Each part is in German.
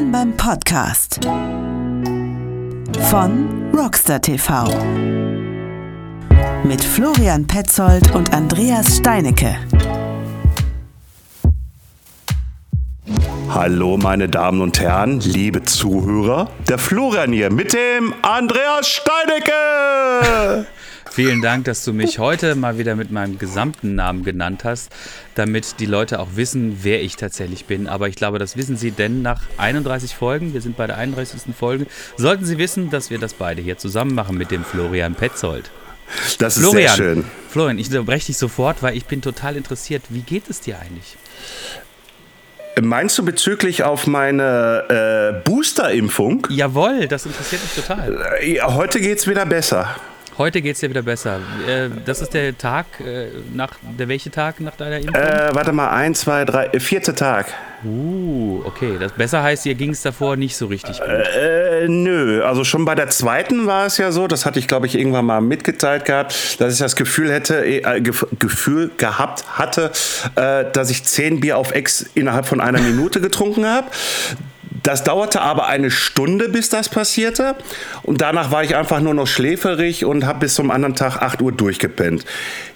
Willkommen beim Podcast von Rockstar TV mit Florian Petzold und Andreas Steinecke. Hallo meine Damen und Herren, liebe Zuhörer, der Florian hier mit dem Andreas Steinecke. Vielen Dank, dass du mich heute mal wieder mit meinem gesamten Namen genannt hast, damit die Leute auch wissen, wer ich tatsächlich bin. Aber ich glaube, das wissen sie, denn nach 31 Folgen, wir sind bei der 31. Folge, sollten sie wissen, dass wir das beide hier zusammen machen mit dem Florian Petzold. Das ist Florian, sehr schön. Florian, ich unterbreche dich sofort, weil ich bin total interessiert. Wie geht es dir eigentlich? Meinst du bezüglich auf meine äh, Booster-Impfung? Jawohl, das interessiert mich total. Äh, heute geht es wieder besser. Heute geht es dir wieder besser. Äh, das ist der Tag, äh, nach der welche Tag nach deiner Impfung? Äh, warte mal, ein, zwei, drei, äh, vierte Tag. Uh, okay. Das besser heißt, ihr ging es davor nicht so richtig gut. Äh, nö, also schon bei der zweiten war es ja so, das hatte ich glaube ich irgendwann mal mitgeteilt gehabt, dass ich das Gefühl hätte, äh, Gefühl gehabt hatte, dass ich zehn Bier auf Ex innerhalb von einer Minute getrunken habe. Das dauerte aber eine Stunde, bis das passierte. Und danach war ich einfach nur noch schläferig und habe bis zum anderen Tag 8 Uhr durchgepennt.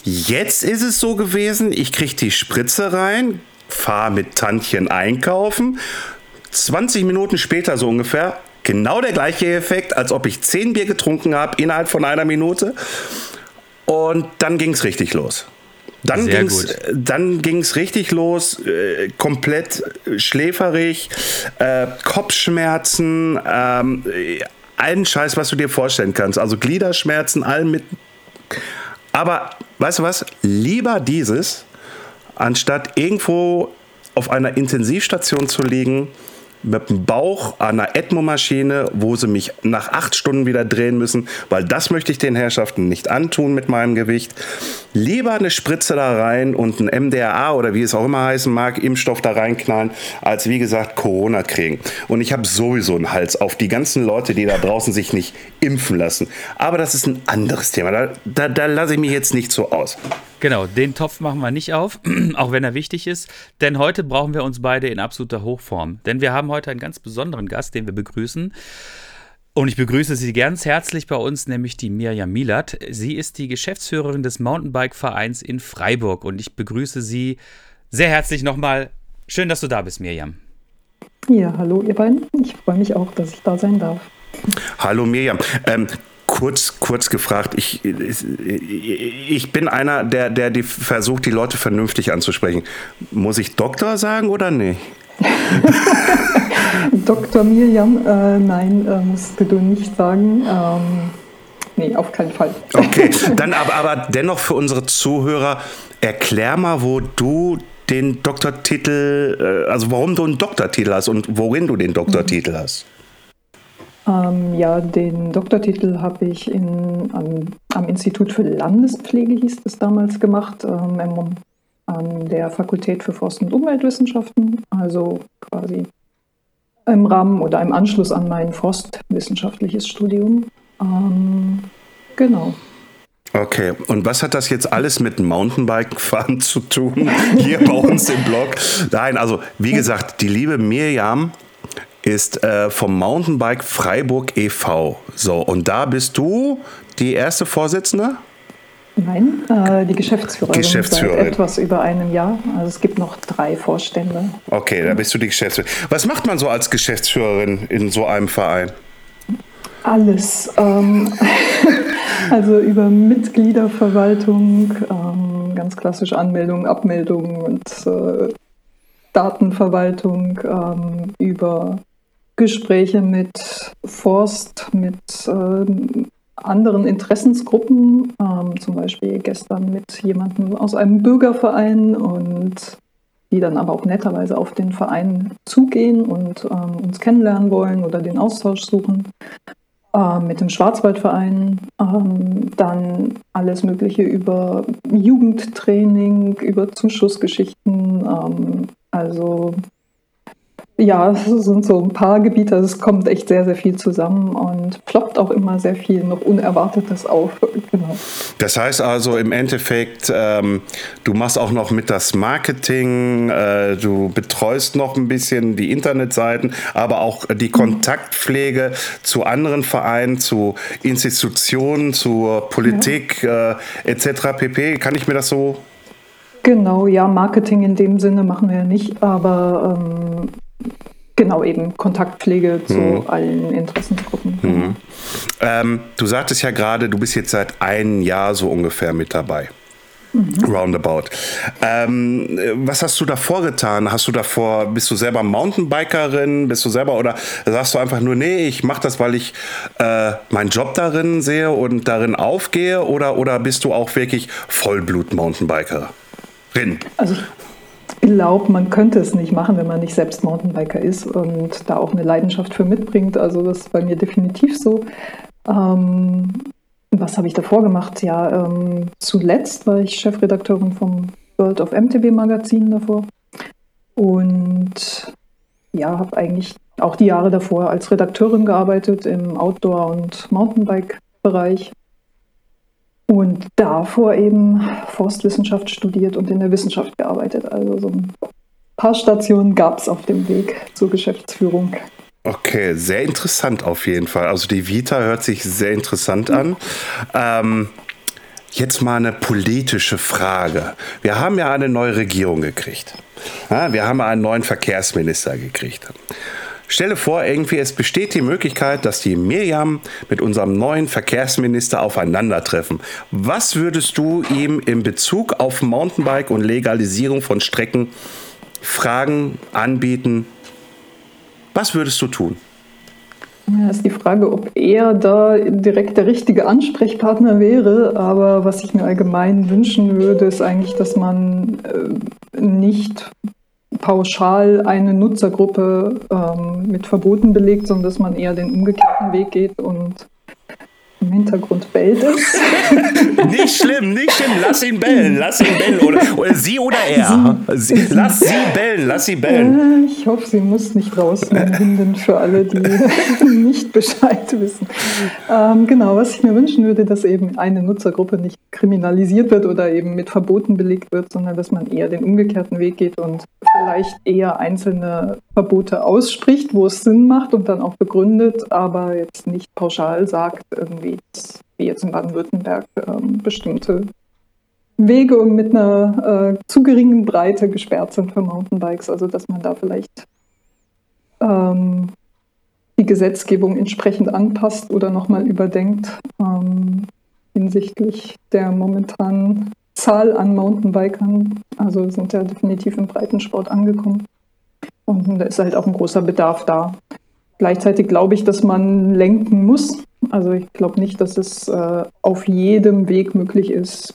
Jetzt ist es so gewesen, ich kriege die Spritze rein, fahre mit Tantchen einkaufen. 20 Minuten später so ungefähr, genau der gleiche Effekt, als ob ich 10 Bier getrunken habe innerhalb von einer Minute. Und dann ging es richtig los. Dann ging es dann ging's richtig los, äh, komplett schläferig, äh, Kopfschmerzen, ähm, allen Scheiß, was du dir vorstellen kannst. Also Gliederschmerzen, allen mit. Aber weißt du was? Lieber dieses, anstatt irgendwo auf einer Intensivstation zu liegen, mit dem Bauch an einer ECMO-Maschine, wo sie mich nach acht Stunden wieder drehen müssen, weil das möchte ich den Herrschaften nicht antun mit meinem Gewicht. Lieber eine Spritze da rein und ein MDRA oder wie es auch immer heißen mag, Impfstoff da reinknallen, als wie gesagt Corona kriegen. Und ich habe sowieso einen Hals auf die ganzen Leute, die da draußen sich nicht impfen lassen. Aber das ist ein anderes Thema. Da, da, da lasse ich mich jetzt nicht so aus. Genau, den Topf machen wir nicht auf, auch wenn er wichtig ist. Denn heute brauchen wir uns beide in absoluter Hochform. Denn wir haben heute einen ganz besonderen Gast, den wir begrüßen. Und ich begrüße Sie ganz herzlich bei uns, nämlich die Mirjam Milat. Sie ist die Geschäftsführerin des Mountainbike-Vereins in Freiburg. Und ich begrüße Sie sehr herzlich nochmal. Schön, dass du da bist, Mirjam. Ja, hallo ihr beiden. Ich freue mich auch, dass ich da sein darf. Hallo Mirjam. Ähm, kurz, kurz gefragt, ich, ich bin einer, der, der die versucht, die Leute vernünftig anzusprechen. Muss ich Doktor sagen oder nicht? Dr. Mirjam, äh, nein, äh, musst du nicht sagen. Ähm, nee, auf keinen Fall. Okay, dann aber, aber dennoch für unsere Zuhörer, erklär mal, wo du den Doktortitel, äh, also warum du einen Doktortitel hast und worin du den Doktortitel mhm. hast. Ähm, ja, den Doktortitel habe ich in, am, am, Institut für Landespflege, hieß es damals, gemacht, ähm, an der Fakultät für Forst- und Umweltwissenschaften, also quasi im Rahmen oder im Anschluss an mein forstwissenschaftliches Studium. Ähm, genau. Okay, und was hat das jetzt alles mit Mountainbike-Fahren zu tun? Hier bei uns im Blog. Nein, also wie gesagt, die liebe Mirjam ist äh, vom Mountainbike Freiburg e.V. So, und da bist du die erste Vorsitzende? Nein, äh, die Geschäftsführerin, Geschäftsführerin. seit etwas über einem Jahr. Also es gibt noch drei Vorstände. Okay, da bist du die Geschäftsführerin. Was macht man so als Geschäftsführerin in so einem Verein? Alles. Ähm, also über Mitgliederverwaltung, ähm, ganz klassisch Anmeldung, Abmeldung und äh, Datenverwaltung, ähm, über Gespräche mit Forst, mit äh, anderen Interessensgruppen, ähm, zum Beispiel gestern mit jemandem aus einem Bürgerverein und die dann aber auch netterweise auf den Verein zugehen und ähm, uns kennenlernen wollen oder den Austausch suchen. Ähm, mit dem Schwarzwaldverein, ähm, dann alles Mögliche über Jugendtraining, über Zuschussgeschichten, ähm, also ja, es sind so ein paar Gebiete, also es kommt echt sehr, sehr viel zusammen und ploppt auch immer sehr viel noch Unerwartetes auf. Genau. Das heißt also im Endeffekt, ähm, du machst auch noch mit das Marketing, äh, du betreust noch ein bisschen die Internetseiten, aber auch die Kontaktpflege zu anderen Vereinen, zu Institutionen, zur Politik ja. äh, etc. pp. Kann ich mir das so Genau, ja, Marketing in dem Sinne machen wir ja nicht, aber ähm, Genau, eben Kontaktpflege zu mhm. allen Interessensgruppen. Mhm. Ähm, du sagtest ja gerade, du bist jetzt seit einem Jahr so ungefähr mit dabei. Mhm. Roundabout. Ähm, was hast du davor getan? Hast du davor, bist du selber Mountainbikerin? Bist du selber oder sagst du einfach nur, nee, ich mache das, weil ich äh, meinen Job darin sehe und darin aufgehe? Oder, oder bist du auch wirklich Vollblut-Mountainbikerin? Also ich glaube, man könnte es nicht machen, wenn man nicht selbst Mountainbiker ist und da auch eine Leidenschaft für mitbringt. Also das ist bei mir definitiv so. Ähm, was habe ich davor gemacht? Ja, ähm, zuletzt war ich Chefredakteurin vom World of MTB Magazin davor und ja, habe eigentlich auch die Jahre davor als Redakteurin gearbeitet im Outdoor- und Mountainbike-Bereich und davor eben Forstwissenschaft studiert und in der Wissenschaft gearbeitet. Also so ein paar Stationen gab es auf dem Weg zur Geschäftsführung. Okay, sehr interessant auf jeden Fall. Also die Vita hört sich sehr interessant an. Ähm, jetzt mal eine politische Frage. Wir haben ja eine neue Regierung gekriegt. Wir haben einen neuen Verkehrsminister gekriegt. Stelle vor, irgendwie es besteht die Möglichkeit, dass die Miriam mit unserem neuen Verkehrsminister aufeinandertreffen. Was würdest du ihm in Bezug auf Mountainbike und Legalisierung von Strecken fragen, anbieten? Was würdest du tun? Ja, ist die Frage, ob er da direkt der richtige Ansprechpartner wäre. Aber was ich mir allgemein wünschen würde, ist eigentlich, dass man äh, nicht pauschal eine Nutzergruppe ähm, mit Verboten belegt, sondern dass man eher den umgekehrten Weg geht und im Hintergrund bellt nicht schlimm, nicht schlimm. Lass ihn bellen, lass ihn bellen. Oder, oder sie oder er. Sie, lass sie bellen, lass sie bellen. Ich hoffe, sie muss nicht raus, meine Hündin, für alle, die nicht Bescheid wissen. Ähm, genau, was ich mir wünschen würde, dass eben eine Nutzergruppe nicht kriminalisiert wird oder eben mit Verboten belegt wird, sondern dass man eher den umgekehrten Weg geht und vielleicht eher einzelne Verbote ausspricht, wo es Sinn macht und dann auch begründet, aber jetzt nicht pauschal sagt, irgendwie, wie jetzt in Baden-Württemberg, ähm, bestimmte Wege mit einer äh, zu geringen Breite gesperrt sind für Mountainbikes. Also dass man da vielleicht ähm, die Gesetzgebung entsprechend anpasst oder nochmal überdenkt ähm, hinsichtlich der momentanen Zahl an Mountainbikern. Also sind ja definitiv im Breitensport angekommen. Und da ist halt auch ein großer Bedarf da. Gleichzeitig glaube ich, dass man lenken muss. Also ich glaube nicht, dass es äh, auf jedem Weg möglich ist,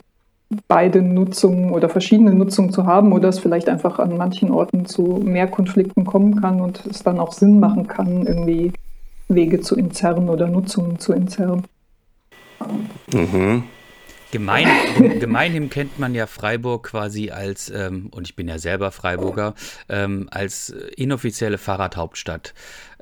beide Nutzungen oder verschiedene Nutzungen zu haben oder es vielleicht einfach an manchen Orten zu mehr Konflikten kommen kann und es dann auch Sinn machen kann, irgendwie Wege zu entzerren oder Nutzungen zu entzerren. Mhm. Gemein, gemeinhin kennt man ja Freiburg quasi als, ähm, und ich bin ja selber Freiburger, ähm, als inoffizielle Fahrradhauptstadt.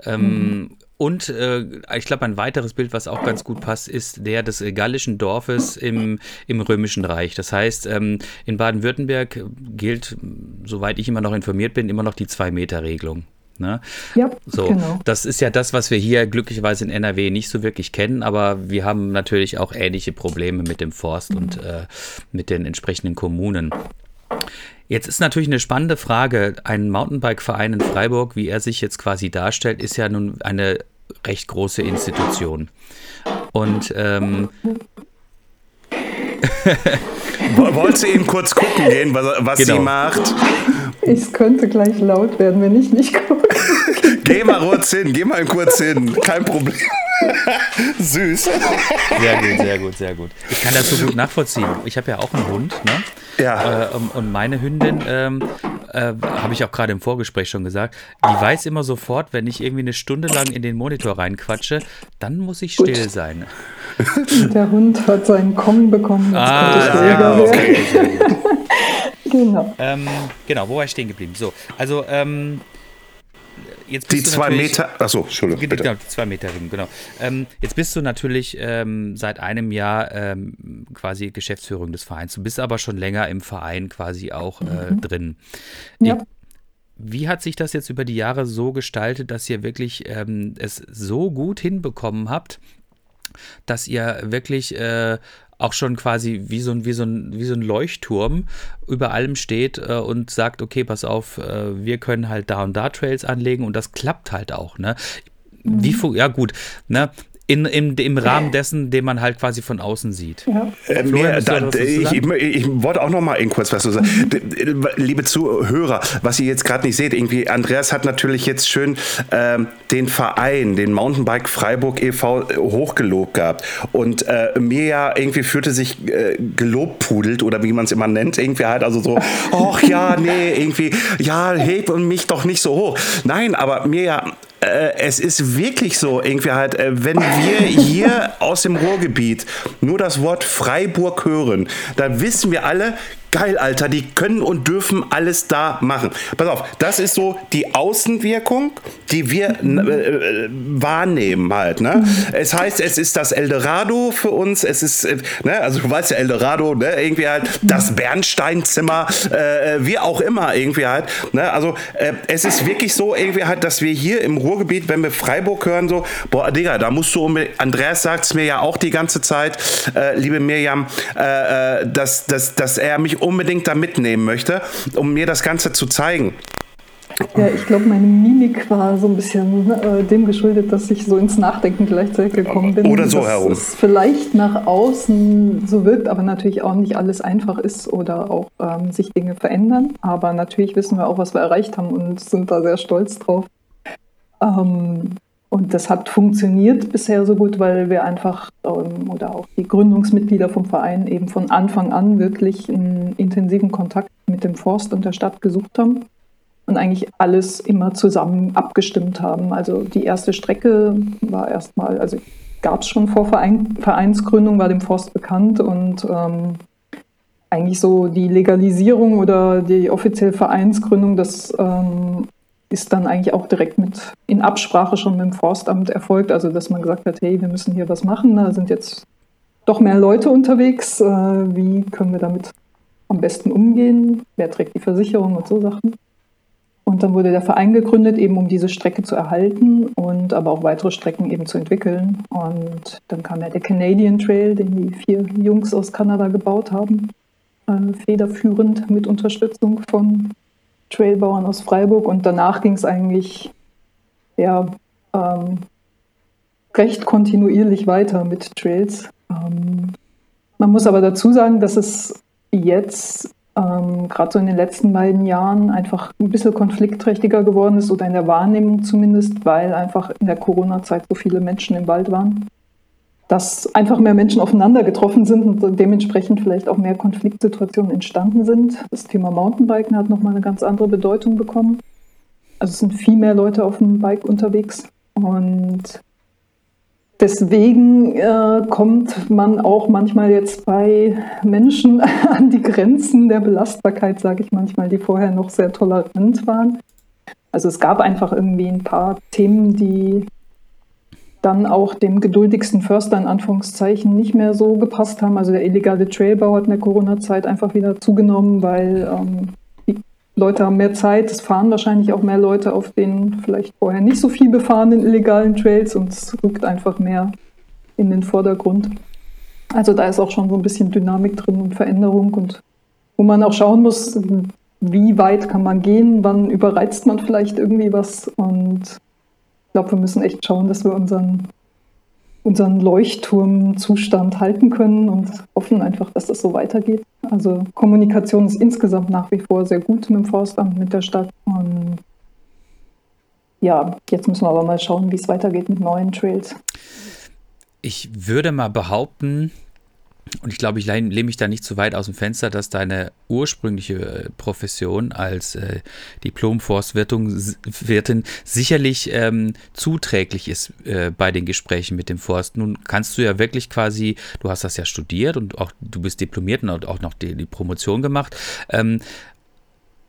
Ähm, mhm. Und äh, ich glaube, ein weiteres Bild, was auch ganz gut passt, ist der des gallischen Dorfes im, im Römischen Reich. Das heißt, ähm, in Baden-Württemberg gilt, soweit ich immer noch informiert bin, immer noch die Zwei-Meter-Regelung. Ne? Ja, so, genau. Das ist ja das, was wir hier glücklicherweise in NRW nicht so wirklich kennen, aber wir haben natürlich auch ähnliche Probleme mit dem Forst mhm. und äh, mit den entsprechenden Kommunen. Jetzt ist natürlich eine spannende Frage. Ein Mountainbike-Verein in Freiburg, wie er sich jetzt quasi darstellt, ist ja nun eine recht große Institution. Und ähm, Wolltest du eben kurz gucken gehen, was, was genau. sie macht? Es könnte gleich laut werden, wenn ich nicht gucke. Geh mal kurz hin, geh mal kurz hin, kein Problem. Süß. Sehr gut, sehr gut, sehr gut. Ich kann das so gut nachvollziehen. Ich habe ja auch einen Hund, ne? Ja. Äh, und meine Hündin, ähm, äh, habe ich auch gerade im Vorgespräch schon gesagt, die weiß immer sofort, wenn ich irgendwie eine Stunde lang in den Monitor reinquatsche, dann muss ich still gut. sein. Der Hund hat seinen Kommen bekommen. Ah, ja, okay. genau. Ähm, genau, wo war ich stehen geblieben? So, also, ähm, jetzt die zwei Meter, achso, Entschuldigung, bitte. Genau, die zwei Meter Ring, genau. Ähm, jetzt bist du natürlich ähm, seit einem Jahr ähm, quasi Geschäftsführung des Vereins. Du bist aber schon länger im Verein quasi auch äh, mhm. drin. Ja. Wie hat sich das jetzt über die Jahre so gestaltet, dass ihr wirklich ähm, es so gut hinbekommen habt, dass ihr wirklich äh, auch schon quasi wie so ein, wie so ein, wie so ein Leuchtturm über allem steht äh, und sagt, okay, pass auf, äh, wir können halt da und da Trails anlegen und das klappt halt auch, ne? Wie, mhm. ja gut, ne? In, in, im Rahmen dessen, den man halt quasi von außen sieht. Ja. Äh, mehr, da, ich, ich, ich, wollte auch noch mal eben kurz was sagen. Liebe Zuhörer, was ihr jetzt gerade nicht seht, irgendwie Andreas hat natürlich jetzt schön ähm, den Verein, den Mountainbike Freiburg e.V. hochgelobt gehabt und äh, mir ja irgendwie fühlte sich äh, gelobpudelt oder wie man es immer nennt, irgendwie halt also so, ach ja, nee, irgendwie, ja, heb mich doch nicht so hoch. Nein, aber mir ja äh, es ist wirklich so, irgendwie halt, äh, wenn wir hier aus dem Ruhrgebiet nur das Wort Freiburg hören, dann wissen wir alle, geil, Alter, die können und dürfen alles da machen. Pass auf, das ist so die Außenwirkung, die wir äh, äh, wahrnehmen halt. Ne? Es heißt, es ist das Eldorado für uns, es ist, äh, ne, also du weißt ja, Eldorado, ne, irgendwie halt das Bernsteinzimmer, äh, wie auch immer irgendwie halt. Ne? Also äh, es ist wirklich so irgendwie halt, dass wir hier im Ruhrgebiet, wenn wir Freiburg hören, so, boah, Digga, da musst du, Andreas sagt es mir ja auch die ganze Zeit, äh, liebe Mirjam, dass, dass, dass er mich unbedingt da mitnehmen möchte, um mir das Ganze zu zeigen. Ja, ich glaube, meine Mimik war so ein bisschen äh, dem geschuldet, dass ich so ins Nachdenken gleichzeitig gekommen bin. Oder so dass herum. Es vielleicht nach außen so wirkt, aber natürlich auch nicht alles einfach ist oder auch ähm, sich Dinge verändern. Aber natürlich wissen wir auch, was wir erreicht haben und sind da sehr stolz drauf. Ähm, und das hat funktioniert bisher so gut, weil wir einfach ähm, oder auch die Gründungsmitglieder vom Verein eben von Anfang an wirklich einen intensiven Kontakt mit dem Forst und der Stadt gesucht haben und eigentlich alles immer zusammen abgestimmt haben. Also die erste Strecke war erstmal, also gab es schon vor Verein, Vereinsgründung, war dem Forst bekannt und ähm, eigentlich so die Legalisierung oder die offizielle Vereinsgründung, das ähm, ist dann eigentlich auch direkt mit in Absprache schon mit dem Forstamt erfolgt. Also dass man gesagt hat, hey, wir müssen hier was machen, da sind jetzt doch mehr Leute unterwegs. Äh, wie können wir damit am besten umgehen? Wer trägt die Versicherung und so Sachen? Und dann wurde der Verein gegründet, eben um diese Strecke zu erhalten und aber auch weitere Strecken eben zu entwickeln. Und dann kam ja der Canadian Trail, den die vier Jungs aus Kanada gebaut haben, äh, federführend mit Unterstützung von Trailbauern aus Freiburg und danach ging es eigentlich ja, ähm, recht kontinuierlich weiter mit Trails. Ähm, man muss aber dazu sagen, dass es jetzt ähm, gerade so in den letzten beiden Jahren einfach ein bisschen konfliktträchtiger geworden ist oder in der Wahrnehmung zumindest, weil einfach in der Corona-Zeit so viele Menschen im Wald waren dass einfach mehr Menschen aufeinander getroffen sind und dementsprechend vielleicht auch mehr Konfliktsituationen entstanden sind. Das Thema Mountainbiken hat nochmal eine ganz andere Bedeutung bekommen. Also es sind viel mehr Leute auf dem Bike unterwegs und deswegen äh, kommt man auch manchmal jetzt bei Menschen an die Grenzen der Belastbarkeit, sage ich manchmal, die vorher noch sehr tolerant waren. Also es gab einfach irgendwie ein paar Themen, die dann auch dem geduldigsten Förster in Anführungszeichen nicht mehr so gepasst haben. Also der illegale Trailbau hat in der Corona-Zeit einfach wieder zugenommen, weil ähm, die Leute haben mehr Zeit, es fahren wahrscheinlich auch mehr Leute auf den vielleicht vorher nicht so viel befahrenen illegalen Trails und es rückt einfach mehr in den Vordergrund. Also da ist auch schon so ein bisschen Dynamik drin und Veränderung und wo man auch schauen muss, wie weit kann man gehen, wann überreizt man vielleicht irgendwie was und glaube, wir müssen echt schauen, dass wir unseren, unseren Leuchtturmzustand halten können und hoffen einfach, dass das so weitergeht. Also Kommunikation ist insgesamt nach wie vor sehr gut mit dem Forstamt, mit der Stadt. Und ja, jetzt müssen wir aber mal schauen, wie es weitergeht mit neuen Trails. Ich würde mal behaupten, und ich glaube, ich lehne mich da nicht zu weit aus dem Fenster, dass deine ursprüngliche äh, Profession als äh, Diplom-Forstwirtin sicherlich ähm, zuträglich ist äh, bei den Gesprächen mit dem Forst. Nun kannst du ja wirklich quasi, du hast das ja studiert und auch du bist diplomiert und auch noch die, die Promotion gemacht. Ähm,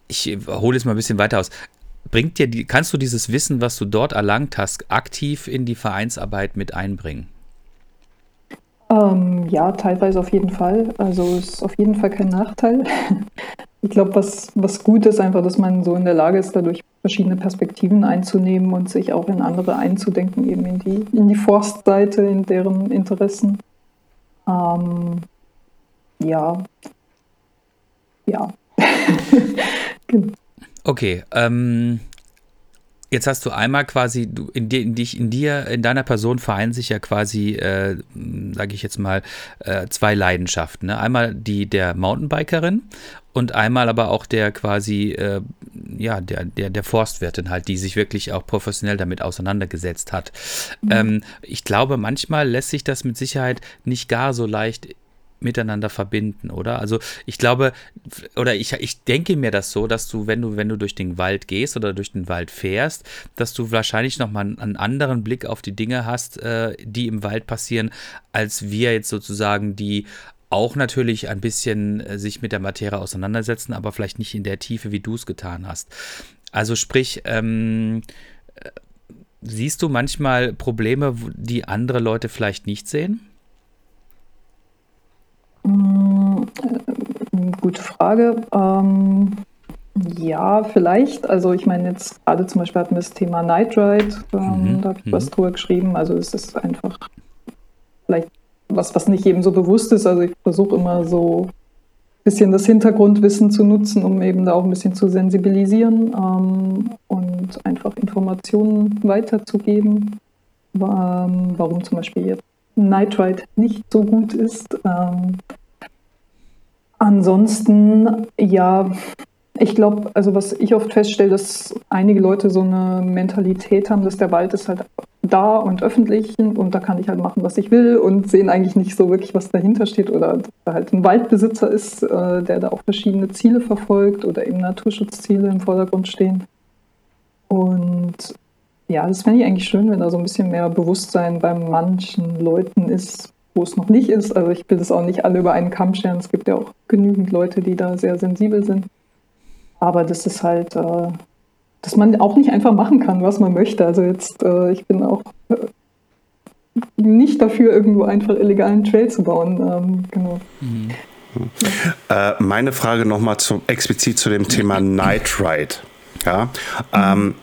ich hole es mal ein bisschen weiter aus bringt dir die, kannst du dieses Wissen, was du dort erlangt hast, aktiv in die Vereinsarbeit mit einbringen? Ähm, ja, teilweise auf jeden Fall. Also ist auf jeden Fall kein Nachteil. Ich glaube, was, was gut ist einfach, dass man so in der Lage ist, dadurch verschiedene Perspektiven einzunehmen und sich auch in andere einzudenken, eben in die, in die Forstseite, in deren Interessen. Ähm, ja. Ja. genau. Okay, ähm, Jetzt hast du einmal quasi, du, in, in, dich, in dir, in deiner Person vereinen sich ja quasi, äh, sage ich jetzt mal, äh, zwei Leidenschaften. Ne? Einmal die der Mountainbikerin und einmal aber auch der quasi, äh, ja, der, der, der Forstwirtin halt, die sich wirklich auch professionell damit auseinandergesetzt hat. Mhm. Ähm, ich glaube, manchmal lässt sich das mit Sicherheit nicht gar so leicht miteinander verbinden, oder? Also ich glaube, oder ich, ich denke mir das so, dass du, wenn du, wenn du durch den Wald gehst oder durch den Wald fährst, dass du wahrscheinlich nochmal einen anderen Blick auf die Dinge hast, äh, die im Wald passieren, als wir jetzt sozusagen, die auch natürlich ein bisschen äh, sich mit der Materie auseinandersetzen, aber vielleicht nicht in der Tiefe, wie du es getan hast. Also sprich, ähm, äh, siehst du manchmal Probleme, die andere Leute vielleicht nicht sehen? Hm, äh, gute Frage. Ähm, ja, vielleicht. Also ich meine jetzt gerade zum Beispiel hatten wir das Thema Night Ride, ähm, mhm. da habe ich mhm. was drüber geschrieben. Also es ist einfach vielleicht was, was nicht jedem so bewusst ist. Also ich versuche immer so ein bisschen das Hintergrundwissen zu nutzen, um eben da auch ein bisschen zu sensibilisieren ähm, und einfach Informationen weiterzugeben, ähm, warum zum Beispiel jetzt Nitrite nicht so gut ist. Ähm, ansonsten, ja, ich glaube, also was ich oft feststelle, dass einige Leute so eine Mentalität haben, dass der Wald ist halt da und öffentlich und da kann ich halt machen, was ich will und sehen eigentlich nicht so wirklich, was dahinter steht oder dass da halt ein Waldbesitzer ist, äh, der da auch verschiedene Ziele verfolgt oder eben Naturschutzziele im Vordergrund stehen. Und ja, das fände ich eigentlich schön, wenn da so ein bisschen mehr Bewusstsein bei manchen Leuten ist, wo es noch nicht ist. Also ich will das auch nicht alle über einen Kamm scheren. Es gibt ja auch genügend Leute, die da sehr sensibel sind. Aber das ist halt, äh, dass man auch nicht einfach machen kann, was man möchte. Also jetzt, äh, ich bin auch äh, nicht dafür, irgendwo einfach illegalen Trail zu bauen. Ähm, genau. Mhm. Äh, meine Frage nochmal explizit zu dem Thema Night Ride. Ja, mhm. ähm,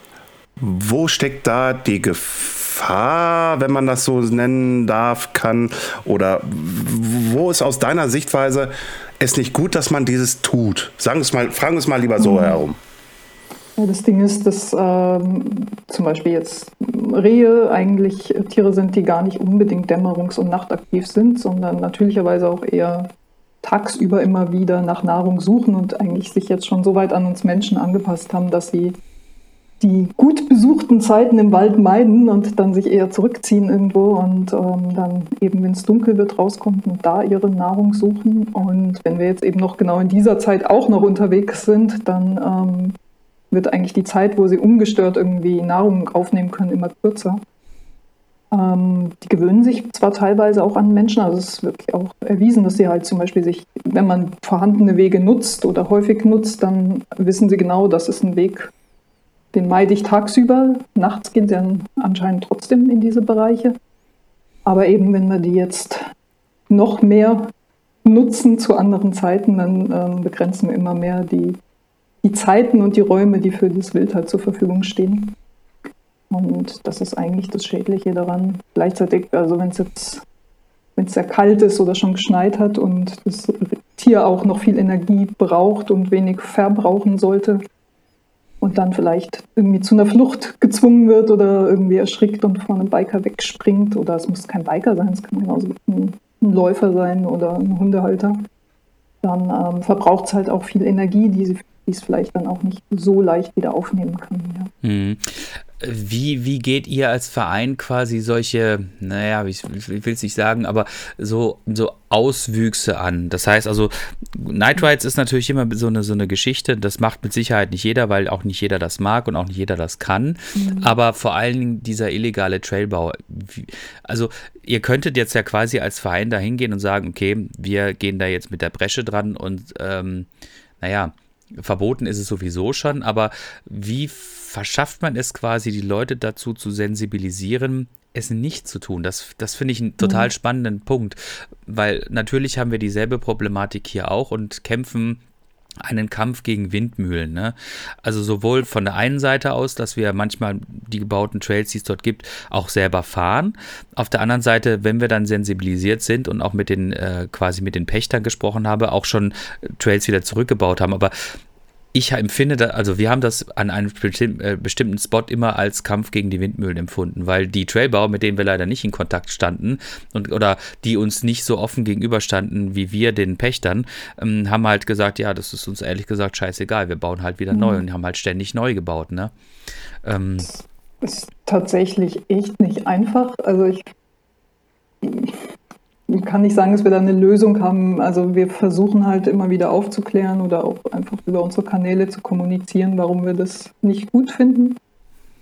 wo steckt da die Gefahr, wenn man das so nennen darf, kann? Oder wo ist aus deiner Sichtweise es nicht gut, dass man dieses tut? Sagen es mal, fragen wir es mal lieber so mhm. herum. Das Ding ist, dass ähm, zum Beispiel jetzt Rehe eigentlich Tiere sind, die gar nicht unbedingt dämmerungs- und nachtaktiv sind, sondern natürlicherweise auch eher tagsüber immer wieder nach Nahrung suchen und eigentlich sich jetzt schon so weit an uns Menschen angepasst haben, dass sie die gut besuchten Zeiten im Wald meiden und dann sich eher zurückziehen irgendwo und ähm, dann eben, wenn es dunkel wird, rauskommen und da ihre Nahrung suchen. Und wenn wir jetzt eben noch genau in dieser Zeit auch noch unterwegs sind, dann ähm, wird eigentlich die Zeit, wo sie ungestört irgendwie Nahrung aufnehmen können, immer kürzer. Ähm, die gewöhnen sich zwar teilweise auch an Menschen, also es ist wirklich auch erwiesen, dass sie halt zum Beispiel sich, wenn man vorhandene Wege nutzt oder häufig nutzt, dann wissen sie genau, das ist ein Weg, den meide ich tagsüber. Nachts geht dann anscheinend trotzdem in diese Bereiche. Aber eben, wenn wir die jetzt noch mehr nutzen zu anderen Zeiten, dann ähm, begrenzen wir immer mehr die, die Zeiten und die Räume, die für das Wild halt zur Verfügung stehen. Und das ist eigentlich das Schädliche daran. Gleichzeitig, also wenn es jetzt wenn es sehr kalt ist oder schon geschneit hat und das Tier auch noch viel Energie braucht und wenig verbrauchen sollte, und dann vielleicht irgendwie zu einer Flucht gezwungen wird oder irgendwie erschrickt und vor einem Biker wegspringt. Oder es muss kein Biker sein, es kann genauso ein, ein Läufer sein oder ein Hundehalter. Dann ähm, verbraucht es halt auch viel Energie, die die es vielleicht dann auch nicht so leicht wieder aufnehmen kann. Ja. Mhm. Wie, wie geht ihr als Verein quasi solche, naja, ich, ich will es nicht sagen, aber so, so Auswüchse an? Das heißt also, Night Rides ist natürlich immer so eine, so eine Geschichte, das macht mit Sicherheit nicht jeder, weil auch nicht jeder das mag und auch nicht jeder das kann. Mhm. Aber vor allen Dingen dieser illegale Trailbau. Also, ihr könntet jetzt ja quasi als Verein da hingehen und sagen, okay, wir gehen da jetzt mit der Bresche dran und ähm, naja, verboten ist es sowieso schon, aber wie verschafft man es quasi, die Leute dazu zu sensibilisieren, es nicht zu tun. Das, das finde ich einen total spannenden Punkt, weil natürlich haben wir dieselbe Problematik hier auch und kämpfen einen Kampf gegen Windmühlen. Ne? Also sowohl von der einen Seite aus, dass wir manchmal die gebauten Trails, die es dort gibt, auch selber fahren. Auf der anderen Seite, wenn wir dann sensibilisiert sind und auch mit den äh, quasi mit den Pächtern gesprochen habe, auch schon Trails wieder zurückgebaut haben. Aber ich empfinde, also wir haben das an einem äh, bestimmten Spot immer als Kampf gegen die Windmühlen empfunden, weil die Trailbauer, mit denen wir leider nicht in Kontakt standen und oder die uns nicht so offen gegenüberstanden wie wir den Pächtern, ähm, haben halt gesagt, ja, das ist uns ehrlich gesagt scheißegal, wir bauen halt wieder mhm. neu und haben halt ständig neu gebaut, ne? Ähm, ist tatsächlich echt nicht einfach. Also ich kann nicht sagen, dass wir da eine Lösung haben. Also wir versuchen halt immer wieder aufzuklären oder auch einfach über unsere Kanäle zu kommunizieren, warum wir das nicht gut finden.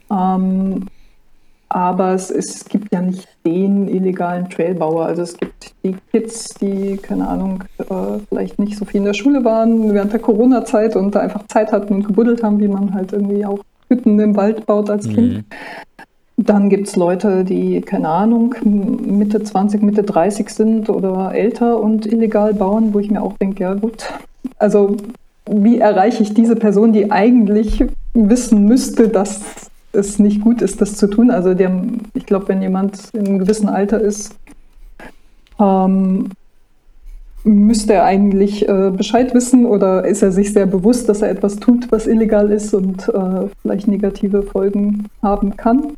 Ähm, aber es, es, gibt ja nicht den illegalen Trailbauer. Also es gibt die Kids, die, keine Ahnung, äh, vielleicht nicht so viel in der Schule waren während der Corona-Zeit und da einfach Zeit hatten und gebuddelt haben, wie man halt irgendwie auch Hütten im Wald baut als mhm. Dann gibt es Leute, die, keine Ahnung, Mitte 20, Mitte 30 sind oder älter und illegal bauen, wo ich mir auch denke, ja gut, also wie erreiche ich diese Person, die eigentlich wissen müsste, dass es nicht gut ist, das zu tun? Also der, ich glaube, wenn jemand in einem gewissen Alter ist, ähm, müsste er eigentlich äh, Bescheid wissen oder ist er sich sehr bewusst, dass er etwas tut, was illegal ist und äh, vielleicht negative Folgen haben kann?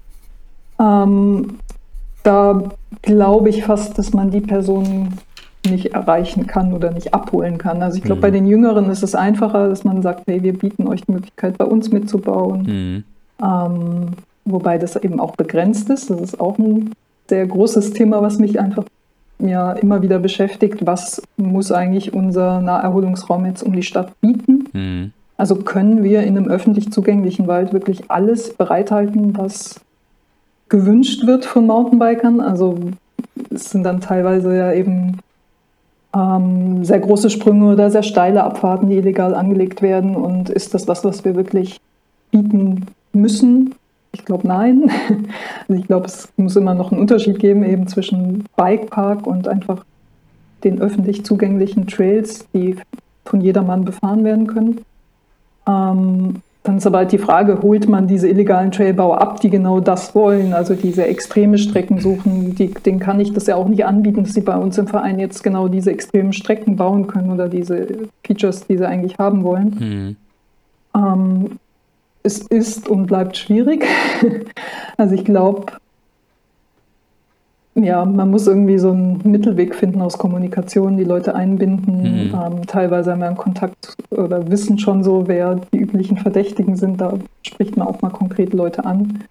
Ähm, da glaube ich fast, dass man die Person nicht erreichen kann oder nicht abholen kann. Also ich glaube, mhm. bei den Jüngeren ist es einfacher, dass man sagt, hey, wir bieten euch die Möglichkeit, bei uns mitzubauen. Mhm. Ähm, wobei das eben auch begrenzt ist. Das ist auch ein sehr großes Thema, was mich einfach ja immer wieder beschäftigt. Was muss eigentlich unser Naherholungsraum jetzt um die Stadt bieten? Mhm. Also können wir in einem öffentlich zugänglichen Wald wirklich alles bereithalten, was gewünscht wird von Mountainbikern. Also es sind dann teilweise ja eben ähm, sehr große Sprünge oder sehr steile Abfahrten, die illegal angelegt werden. Und ist das was, was wir wirklich bieten müssen? Ich glaube nein. Also ich glaube, es muss immer noch einen Unterschied geben eben zwischen Bikepark und einfach den öffentlich zugänglichen Trails, die von jedermann befahren werden können. Ähm, dann ist aber halt die Frage, holt man diese illegalen Trailbauer ab, die genau das wollen, also diese extreme Strecken suchen, die, denen kann ich das ja auch nicht anbieten, dass sie bei uns im Verein jetzt genau diese extremen Strecken bauen können oder diese Features, die sie eigentlich haben wollen. Mhm. Ähm, es ist und bleibt schwierig. also ich glaube, ja, man muss irgendwie so einen Mittelweg finden aus Kommunikation, die Leute einbinden. Mhm. Ähm, teilweise haben wir einen Kontakt oder wissen schon so, wer die üblichen Verdächtigen sind. Da spricht man auch mal konkret Leute an.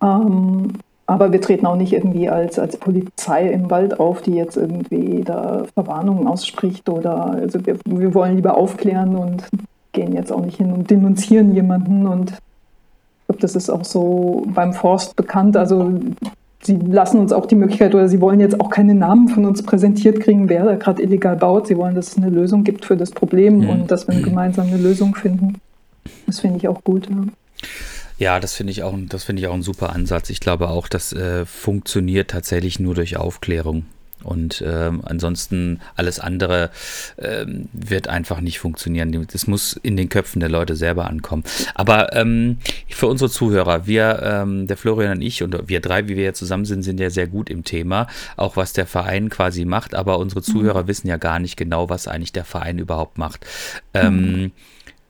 Ähm, aber wir treten auch nicht irgendwie als, als Polizei im Wald auf, die jetzt irgendwie da Verwarnungen ausspricht oder also wir, wir wollen lieber aufklären und gehen jetzt auch nicht hin und denunzieren jemanden und ich glaube, das ist auch so beim Forst bekannt. Also sie lassen uns auch die Möglichkeit oder sie wollen jetzt auch keine Namen von uns präsentiert kriegen, wer da gerade illegal baut. Sie wollen, dass es eine Lösung gibt für das Problem mhm. und dass wir gemeinsam eine Lösung finden. Das finde ich auch gut. Ja. Ja, das finde ich auch, das finde ich auch ein super Ansatz. Ich glaube auch, das äh, funktioniert tatsächlich nur durch Aufklärung. Und ähm, ansonsten alles andere ähm, wird einfach nicht funktionieren. Das muss in den Köpfen der Leute selber ankommen. Aber ähm, für unsere Zuhörer, wir, ähm, der Florian und ich und wir drei, wie wir ja zusammen sind, sind ja sehr gut im Thema, auch was der Verein quasi macht. Aber unsere Zuhörer mhm. wissen ja gar nicht genau, was eigentlich der Verein überhaupt macht. Ähm, mhm.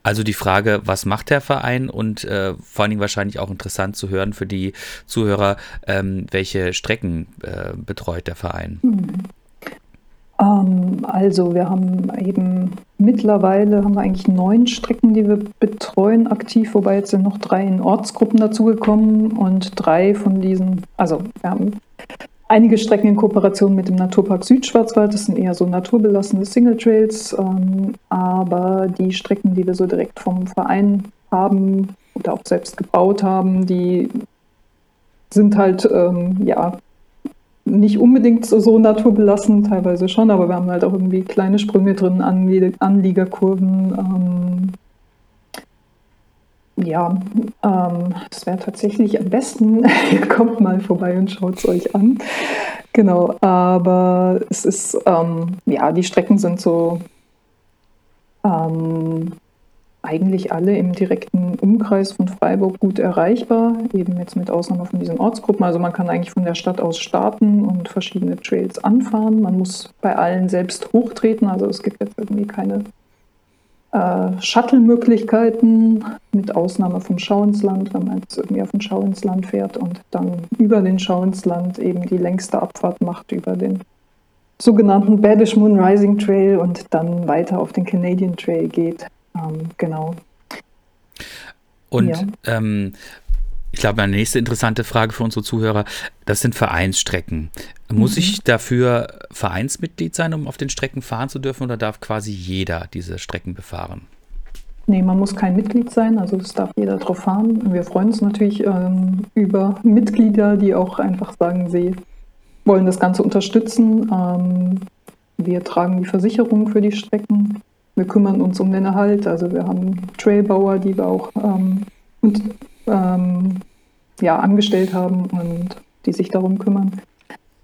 Also die Frage, was macht der Verein und äh, vor allen Dingen wahrscheinlich auch interessant zu hören für die Zuhörer, ähm, welche Strecken äh, betreut der Verein? Hm. Ähm, also wir haben eben mittlerweile haben wir eigentlich neun Strecken, die wir betreuen aktiv, wobei jetzt sind noch drei in Ortsgruppen dazugekommen und drei von diesen, also wir haben einige Strecken in Kooperation mit dem Naturpark Südschwarzwald. Das sind eher so naturbelassene Single Trails. Ähm, aber die Strecken, die wir so direkt vom Verein haben oder auch selbst gebaut haben, die sind halt ähm, ja nicht unbedingt so, so, naturbelassen, teilweise schon, aber wir haben halt auch irgendwie kleine Sprünge drin, Anlie Anliegerkurven, ähm, ja, ähm, es wäre tatsächlich am besten, ihr kommt mal vorbei und schaut es euch an. Genau, aber es ist, ähm, ja, die Strecken sind so ähm, eigentlich alle im direkten Umkreis von Freiburg gut erreichbar, eben jetzt mit Ausnahme von diesen Ortsgruppen. Also man kann eigentlich von der Stadt aus starten und verschiedene Trails anfahren. Man muss bei allen selbst hochtreten, also es gibt jetzt irgendwie keine äh, Shuttle-Möglichkeiten, mit Ausnahme vom Schauinsland, wenn man jetzt irgendwie auf den Schauinsland fährt und dann über den Schauinsland eben die längste Abfahrt macht über den sogenannten Badish Moon Rising Trail und dann weiter auf den Canadian Trail geht. Ähm, genau. Und ja. ähm, ich glaube, eine nächste interessante Frage für unsere Zuhörer, das sind Vereinsstrecken. Muss mhm. ich dafür Vereinsmitglied sein, um auf den Strecken fahren zu dürfen oder darf quasi jeder diese Strecken befahren? Nee, man muss kein Mitglied sein, also es darf jeder drauf fahren. Wir freuen uns natürlich ähm, über Mitglieder, die auch einfach sagen, sie wollen das Ganze unterstützen. Ähm, wir tragen die Versicherung für die Strecken. Wir kümmern uns um den Erhalt. Also wir haben Trailbauer, die wir auch ähm, und, ähm, ja, angestellt haben und die sich darum kümmern.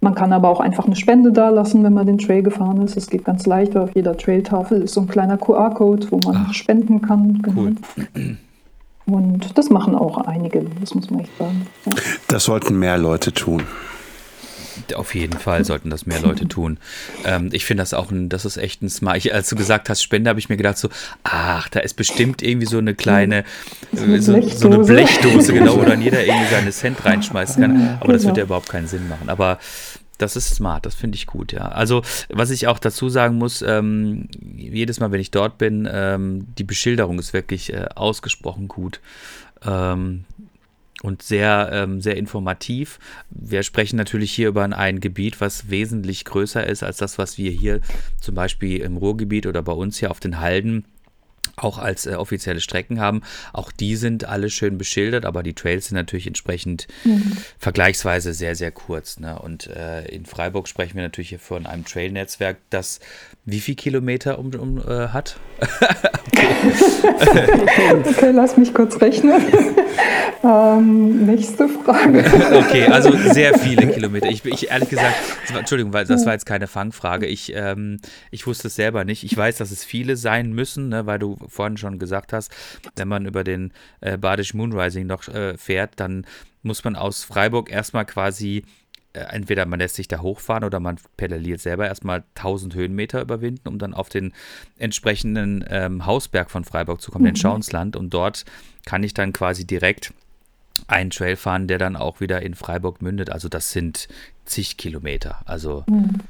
Man kann aber auch einfach eine Spende dalassen, wenn man den Trail gefahren ist. Es geht ganz leicht, weil auf jeder Trailtafel ist so ein kleiner QR-Code, wo man Ach, spenden kann. Genau. Cool. Und das machen auch einige, das muss man echt sagen. Ja. Das sollten mehr Leute tun. Auf jeden Fall sollten das mehr Leute tun. Ähm, ich finde das auch ein, das ist echt ein Smart. Ich, als du gesagt hast, Spende, habe ich mir gedacht so, ach, da ist bestimmt irgendwie so eine kleine, so eine, so, so eine Blechdose, genau, wo dann jeder irgendwie seine Cent reinschmeißen kann. Aber das wird ja überhaupt keinen Sinn machen. Aber das ist smart, das finde ich gut, ja. Also, was ich auch dazu sagen muss, ähm, jedes Mal, wenn ich dort bin, ähm, die Beschilderung ist wirklich äh, ausgesprochen gut. Ähm, und sehr, ähm, sehr informativ. Wir sprechen natürlich hier über ein Gebiet, was wesentlich größer ist als das, was wir hier zum Beispiel im Ruhrgebiet oder bei uns hier auf den Halden auch als äh, offizielle Strecken haben. Auch die sind alle schön beschildert, aber die Trails sind natürlich entsprechend mhm. vergleichsweise sehr, sehr kurz. Ne? Und äh, in Freiburg sprechen wir natürlich hier von einem Trail-Netzwerk, das wie viel Kilometer um, um äh, hat? okay. okay, lass mich kurz rechnen. ähm, nächste Frage. okay, also sehr viele Kilometer. Ich, ich ehrlich gesagt, war, Entschuldigung, weil das war jetzt keine Fangfrage. Ich, ähm, ich wusste es selber nicht. Ich weiß, dass es viele sein müssen, ne, weil du vorhin schon gesagt hast, wenn man über den äh, Badisch Moonrising noch äh, fährt, dann muss man aus Freiburg erstmal quasi äh, entweder man lässt sich da hochfahren oder man pedaliert selber erstmal 1000 Höhenmeter überwinden, um dann auf den entsprechenden ähm, Hausberg von Freiburg zu kommen, mhm. den Schauensland. Und dort kann ich dann quasi direkt einen Trail fahren, der dann auch wieder in Freiburg mündet. Also das sind zig Kilometer. Also mhm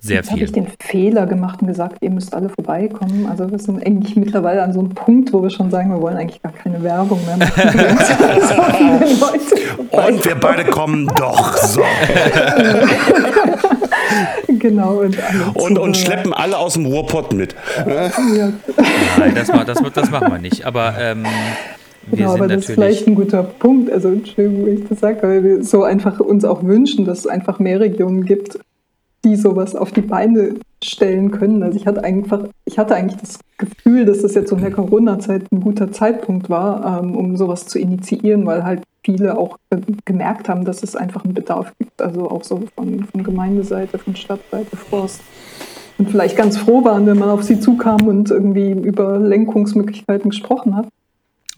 sehr Jetzt habe ich den Fehler gemacht und gesagt, ihr müsst alle vorbeikommen. Also wir sind eigentlich mittlerweile an so einem Punkt, wo wir schon sagen, wir wollen eigentlich gar keine Werbung mehr machen. und wir beide kommen doch so. genau. Und, und, und, schleppen alle aus dem Ruhrpott mit. Ja. Nein, das, das, das machen wir nicht. Aber ähm, Genau, aber das ist vielleicht ein guter Punkt. Also, Entschuldigung, wie ich das sage, weil wir so einfach uns auch wünschen, dass es einfach mehr Regionen gibt, die sowas auf die Beine stellen können. Also ich hatte einfach, ich hatte eigentlich das Gefühl, dass das jetzt so in der Corona-Zeit ein guter Zeitpunkt war, ähm, um sowas zu initiieren, weil halt viele auch äh, gemerkt haben, dass es einfach einen Bedarf gibt. Also auch so von, von Gemeindeseite, von Stadtseite, Forst. Und vielleicht ganz froh waren, wenn man auf sie zukam und irgendwie über Lenkungsmöglichkeiten gesprochen hat.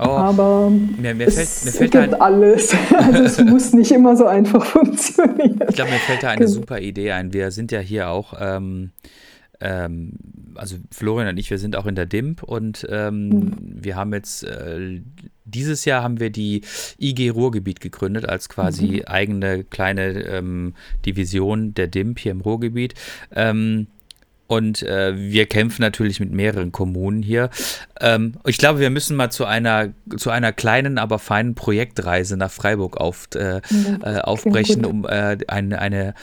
Oh, Aber mir, mir, fällt, mir fällt gibt ein, alles. Also es muss nicht immer so einfach funktionieren. Ich glaube, mir fällt da eine genau. super Idee ein. Wir sind ja hier auch, ähm, ähm, also Florian und ich, wir sind auch in der DIMP und ähm, mhm. wir haben jetzt, äh, dieses Jahr haben wir die IG Ruhrgebiet gegründet als quasi mhm. eigene kleine ähm, Division der DIMP hier im Ruhrgebiet. Ähm, und äh, wir kämpfen natürlich mit mehreren Kommunen hier. Ähm, ich glaube, wir müssen mal zu einer, zu einer kleinen, aber feinen Projektreise nach Freiburg auf, äh, äh, aufbrechen, um äh, eine, eine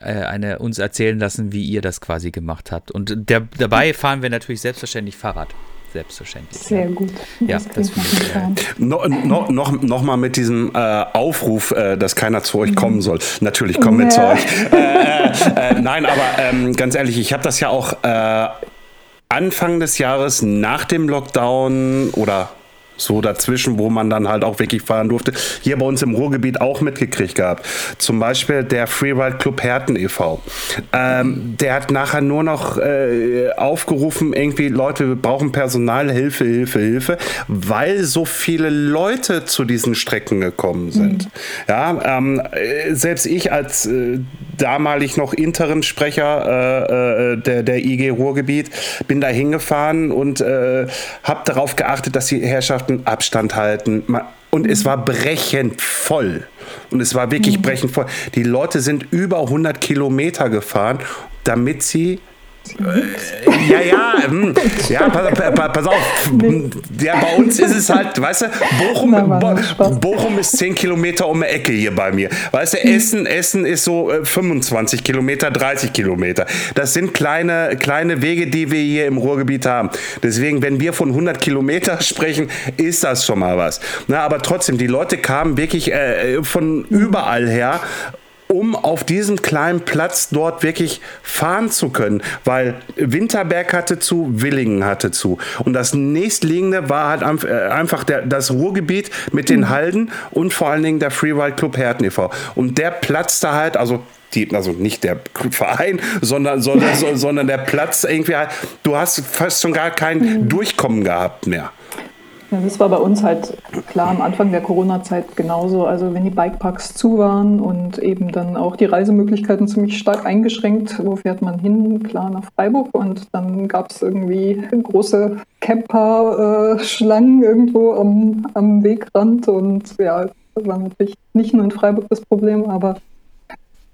äh, eine uns erzählen lassen, wie ihr das quasi gemacht habt. Und der, dabei fahren wir natürlich selbstverständlich Fahrrad selbstverständlich. Sehr gut. Ja, das finde ich. Äh, no, no, noch, noch mal mit diesem äh, Aufruf, äh, dass keiner zu euch kommen soll. Natürlich kommen wir zu euch. Äh, äh, nein, aber ähm, ganz ehrlich, ich habe das ja auch äh, Anfang des Jahres nach dem Lockdown oder so dazwischen, wo man dann halt auch wirklich fahren durfte. Hier bei uns im Ruhrgebiet auch mitgekriegt gehabt. Zum Beispiel der Freeride Club Herten e.V. Ähm, der hat nachher nur noch äh, aufgerufen, irgendwie, Leute, wir brauchen Personal, Hilfe, Hilfe, Hilfe, weil so viele Leute zu diesen Strecken gekommen sind. Mhm. Ja, ähm, selbst ich als äh, damalig noch Interimsprecher äh, äh der, der IG Ruhrgebiet bin da hingefahren und äh, habe darauf geachtet, dass die Herrschaften Mannschaften Abstand halten. Und es war brechend voll. Und es war wirklich mhm. brechend voll. Die Leute sind über 100 Kilometer gefahren, damit sie ja, ja, hm. ja, pass, pass, auf. Ja, bei uns ist es halt, weißt du, Bochum, Bo Bochum ist 10 Kilometer um die Ecke hier bei mir. Weißt du, Essen, Essen ist so 25 äh, Kilometer, 30 Kilometer. Das sind kleine, kleine Wege, die wir hier im Ruhrgebiet haben. Deswegen, wenn wir von 100 Kilometer sprechen, ist das schon mal was. Na, aber trotzdem, die Leute kamen wirklich äh, von überall her um auf diesem kleinen Platz dort wirklich fahren zu können, weil Winterberg hatte zu, Willingen hatte zu. Und das nächstliegende war halt äh, einfach der, das Ruhrgebiet mit den mhm. Halden und vor allen Dingen der Freeride Club Herten e.V. Und der platzte halt, also die, also nicht der Verein, sondern, sondern, sondern der Platz irgendwie halt, du hast fast schon gar kein mhm. Durchkommen gehabt mehr. Ja, das war bei uns halt klar am Anfang der Corona-Zeit genauso. Also wenn die Bikeparks zu waren und eben dann auch die Reisemöglichkeiten ziemlich stark eingeschränkt, wo fährt man hin? Klar nach Freiburg und dann gab es irgendwie große Camper-Schlangen irgendwo am, am Wegrand und ja, das war natürlich nicht nur in Freiburg das Problem, aber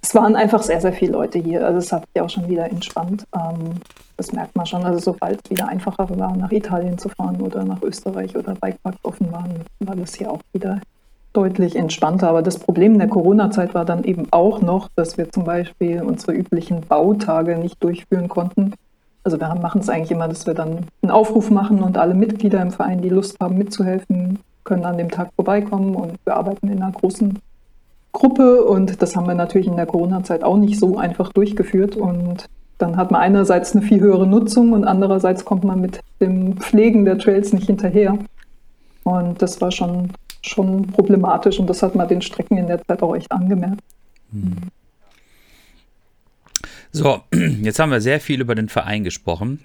es waren einfach sehr, sehr viele Leute hier. Also es hat sich auch schon wieder entspannt. Ähm, das merkt man schon. Also sobald es wieder einfacher war, nach Italien zu fahren oder nach Österreich oder Bikepark offen waren, war das hier auch wieder deutlich entspannter. Aber das Problem der Corona-Zeit war dann eben auch noch, dass wir zum Beispiel unsere üblichen Bautage nicht durchführen konnten. Also wir machen es eigentlich immer, dass wir dann einen Aufruf machen und alle Mitglieder im Verein, die Lust haben mitzuhelfen, können an dem Tag vorbeikommen und wir arbeiten in einer großen Gruppe und das haben wir natürlich in der Corona-Zeit auch nicht so einfach durchgeführt und dann hat man einerseits eine viel höhere Nutzung und andererseits kommt man mit dem Pflegen der Trails nicht hinterher. Und das war schon, schon problematisch und das hat man den Strecken in der Zeit auch echt angemerkt. Hm. So, jetzt haben wir sehr viel über den Verein gesprochen.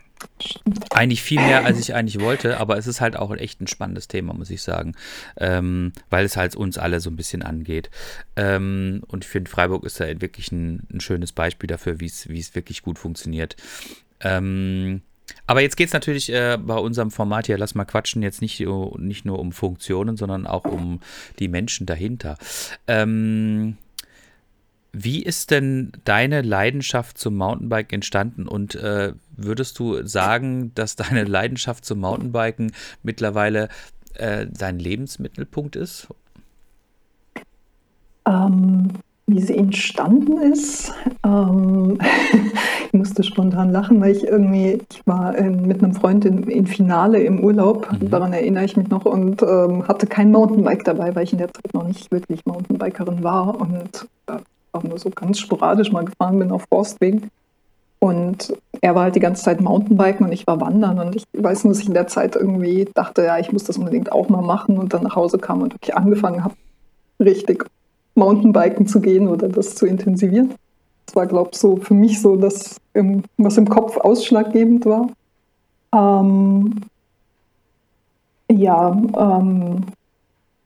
Eigentlich viel mehr, als ich eigentlich wollte, aber es ist halt auch echt ein spannendes Thema, muss ich sagen, ähm, weil es halt uns alle so ein bisschen angeht. Ähm, und ich finde, Freiburg ist da wirklich ein, ein schönes Beispiel dafür, wie es wirklich gut funktioniert. Ähm, aber jetzt geht es natürlich äh, bei unserem Format hier, lass mal quatschen, jetzt nicht, nicht nur um Funktionen, sondern auch um die Menschen dahinter. Ähm, wie ist denn deine Leidenschaft zum Mountainbike entstanden und äh, würdest du sagen, dass deine Leidenschaft zum Mountainbiken mittlerweile äh, dein Lebensmittelpunkt ist? Ähm, wie sie entstanden ist, ähm, ich musste spontan lachen, weil ich irgendwie, ich war in, mit einem Freund in, in, Finale im Urlaub, mhm. daran erinnere ich mich noch, und ähm, hatte kein Mountainbike dabei, weil ich in der Zeit noch nicht wirklich Mountainbikerin war und äh, auch nur so ganz sporadisch mal gefahren bin auf Forstwegen. Und er war halt die ganze Zeit Mountainbiken und ich war wandern. Und ich weiß nur, dass ich in der Zeit irgendwie dachte, ja, ich muss das unbedingt auch mal machen und dann nach Hause kam und wirklich angefangen habe, richtig Mountainbiken zu gehen oder das zu intensivieren. Das war, glaube ich, so für mich so das, was im Kopf ausschlaggebend war. Ähm, ja, ähm,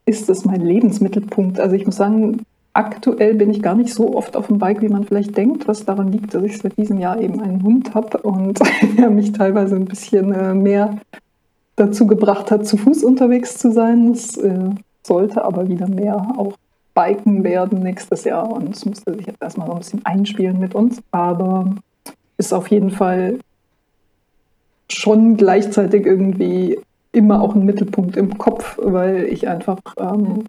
ist das mein Lebensmittelpunkt? Also ich muss sagen, Aktuell bin ich gar nicht so oft auf dem Bike, wie man vielleicht denkt, was daran liegt, dass ich seit diesem Jahr eben einen Hund habe und er mich teilweise ein bisschen äh, mehr dazu gebracht hat, zu Fuß unterwegs zu sein. Es äh, sollte aber wieder mehr auch Biken werden nächstes Jahr und es musste sich jetzt erstmal so ein bisschen einspielen mit uns, aber ist auf jeden Fall schon gleichzeitig irgendwie immer auch ein Mittelpunkt im Kopf, weil ich einfach ähm,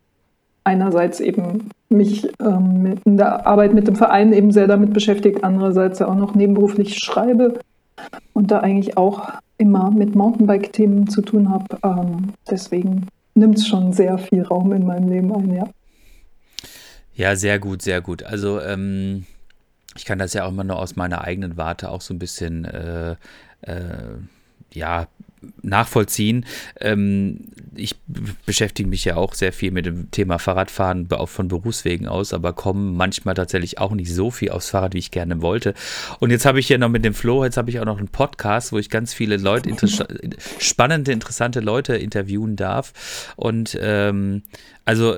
einerseits eben mich ähm, in der Arbeit mit dem Verein eben sehr damit beschäftigt, andererseits auch noch nebenberuflich schreibe und da eigentlich auch immer mit Mountainbike-Themen zu tun habe. Ähm, deswegen nimmt es schon sehr viel Raum in meinem Leben ein, ja. Ja, sehr gut, sehr gut. Also ähm, ich kann das ja auch immer nur aus meiner eigenen Warte auch so ein bisschen äh, äh, ja, nachvollziehen. Ähm, ich beschäftige mich ja auch sehr viel mit dem Thema Fahrradfahren, auch von Berufswegen aus, aber komme manchmal tatsächlich auch nicht so viel aufs Fahrrad, wie ich gerne wollte. Und jetzt habe ich ja noch mit dem Flo, jetzt habe ich auch noch einen Podcast, wo ich ganz viele Leute, inter spannende, interessante Leute interviewen darf. Und ähm, also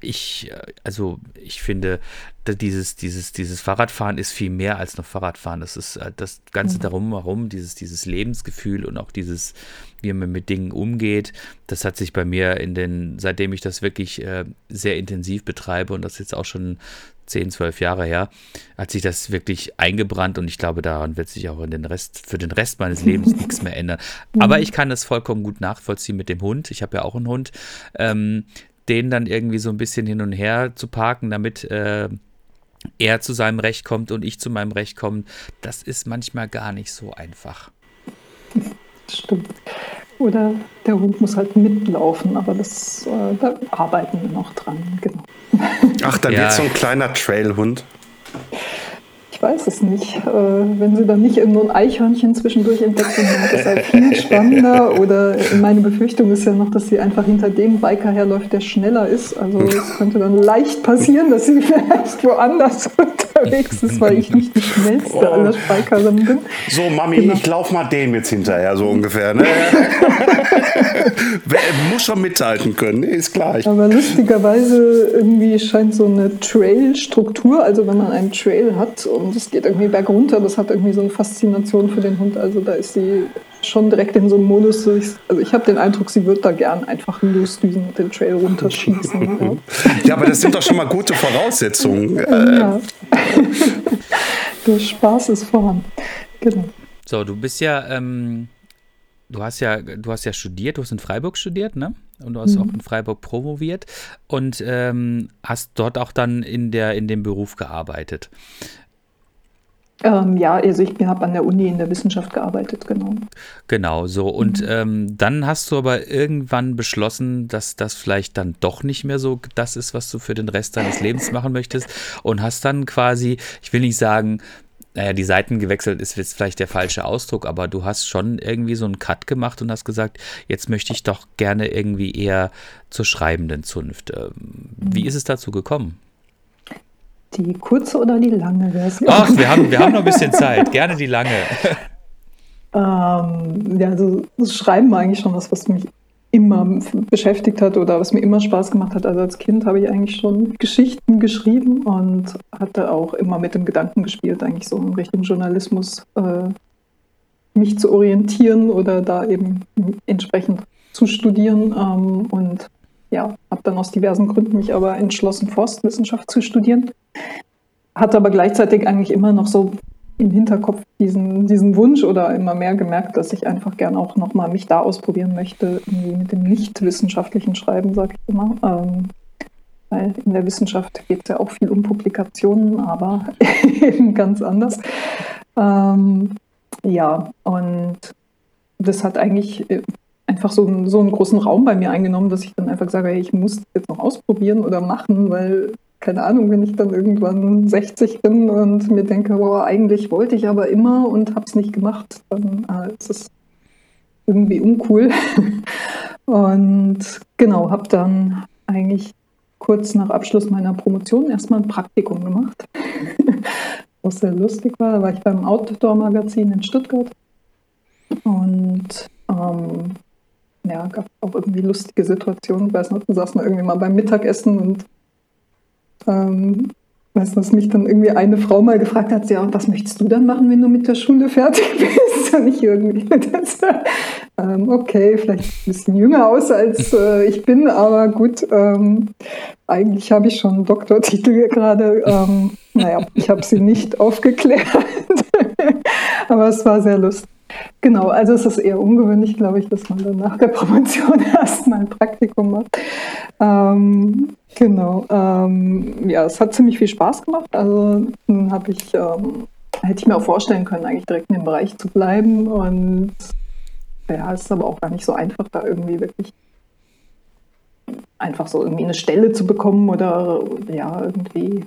ich, also ich finde, dieses, dieses, dieses Fahrradfahren ist viel mehr als nur Fahrradfahren. Das ist äh, das Ganze mhm. darum herum, dieses, dieses Lebensgefühl und auch dieses, wie man mit Dingen umgeht. Das hat sich bei mir in den, seitdem ich das wirklich äh, sehr intensiv betreibe und das jetzt auch schon 10, 12 Jahre her, hat sich das wirklich eingebrannt und ich glaube, daran wird sich auch in den Rest, für den Rest meines Lebens nichts mehr ändern. Aber ich kann das vollkommen gut nachvollziehen mit dem Hund. Ich habe ja auch einen Hund. Ähm, den dann irgendwie so ein bisschen hin und her zu parken, damit äh, er zu seinem Recht kommt und ich zu meinem Recht komme, das ist manchmal gar nicht so einfach. Stimmt. Oder der Hund muss halt mitlaufen, aber das, äh, da arbeiten wir noch dran, genau. Ach, dann ja. wird so ein kleiner Trailhund. Ich weiß es nicht. Äh, wenn sie dann nicht irgendwo ein Eichhörnchen zwischendurch entdeckt, dann ist das halt viel spannender. Oder meine Befürchtung ist ja noch, dass sie einfach hinter dem Biker herläuft, der schneller ist. Also es könnte dann leicht passieren, dass sie vielleicht woanders unterwegs ist, weil ich nicht die schnellste oh. aller Bikerinnen bin. So, Mami, genau. ich lauf mal dem jetzt hinterher, so ungefähr. Ne? Muss schon mithalten können, ist klar. Aber lustigerweise irgendwie scheint so eine Trail-Struktur, also wenn man einen Trail hat und und es geht irgendwie bergunter. Das hat irgendwie so eine Faszination für den Hund. Also da ist sie schon direkt in so einem Modus. Also ich habe den Eindruck, sie wird da gern einfach losdüsen und den Trail runterschießen. ja. ja, aber das sind doch schon mal gute Voraussetzungen. Ja. Der Spaß ist vorhanden. Genau. So, du bist ja, ähm, du hast ja, du hast ja studiert, du hast in Freiburg studiert, ne? Und du hast mhm. auch in Freiburg promoviert und ähm, hast dort auch dann in der in dem Beruf gearbeitet. Ähm, ja, also ich habe an der Uni in der Wissenschaft gearbeitet, genau. Genau, so. Und mhm. ähm, dann hast du aber irgendwann beschlossen, dass das vielleicht dann doch nicht mehr so das ist, was du für den Rest deines Lebens machen möchtest. Und hast dann quasi, ich will nicht sagen, naja, die Seiten gewechselt ist jetzt vielleicht der falsche Ausdruck, aber du hast schon irgendwie so einen Cut gemacht und hast gesagt, jetzt möchte ich doch gerne irgendwie eher zur schreibenden Zunft. Ähm, wie mhm. ist es dazu gekommen? Die kurze oder die lange Version? Ach, wir haben, wir haben noch ein bisschen Zeit. Gerne die lange. ähm, ja, also das Schreiben war eigentlich schon was, was mich immer beschäftigt hat oder was mir immer Spaß gemacht hat. Also als Kind habe ich eigentlich schon Geschichten geschrieben und hatte auch immer mit dem Gedanken gespielt, eigentlich so in Richtung Journalismus äh, mich zu orientieren oder da eben entsprechend zu studieren. Ähm, und ja, habe dann aus diversen Gründen mich aber entschlossen, Forstwissenschaft zu studieren. Hatte aber gleichzeitig eigentlich immer noch so im Hinterkopf diesen, diesen Wunsch oder immer mehr gemerkt, dass ich einfach gern auch nochmal mich da ausprobieren möchte, irgendwie mit dem nicht wissenschaftlichen Schreiben, sage ich immer. Ähm, weil in der Wissenschaft geht es ja auch viel um Publikationen, aber eben ganz anders. Ähm, ja, und das hat eigentlich einfach so, einen, so einen großen Raum bei mir eingenommen, dass ich dann einfach sage, hey, ich muss das jetzt noch ausprobieren oder machen, weil, keine Ahnung, wenn ich dann irgendwann 60 bin und mir denke, boah, eigentlich wollte ich aber immer und habe es nicht gemacht, dann äh, ist es irgendwie uncool. und genau, habe dann eigentlich kurz nach Abschluss meiner Promotion erstmal ein Praktikum gemacht, was sehr lustig war. Da war ich beim Outdoor-Magazin in Stuttgart und ähm, ja, gab auch irgendwie lustige Situationen. Ich weiß noch, wir saßen irgendwie mal beim Mittagessen und ähm, weiß dass mich dann irgendwie eine Frau mal gefragt hat, ja, was möchtest du dann machen, wenn du mit der Schule fertig bist? Und ich irgendwie das, ähm, okay, vielleicht ein bisschen jünger aus, als äh, ich bin, aber gut, ähm, eigentlich habe ich schon einen Doktortitel gerade. Ähm, naja, ich habe sie nicht aufgeklärt, aber es war sehr lustig. Genau, also es ist eher ungewöhnlich, glaube ich, dass man dann nach der Promotion erstmal ein Praktikum macht. Ähm, genau, ähm, ja, es hat ziemlich viel Spaß gemacht. Also habe ich, ähm, hätte ich mir auch vorstellen können, eigentlich direkt in dem Bereich zu bleiben. Und ja, es ist aber auch gar nicht so einfach, da irgendwie wirklich einfach so irgendwie eine Stelle zu bekommen oder ja, irgendwie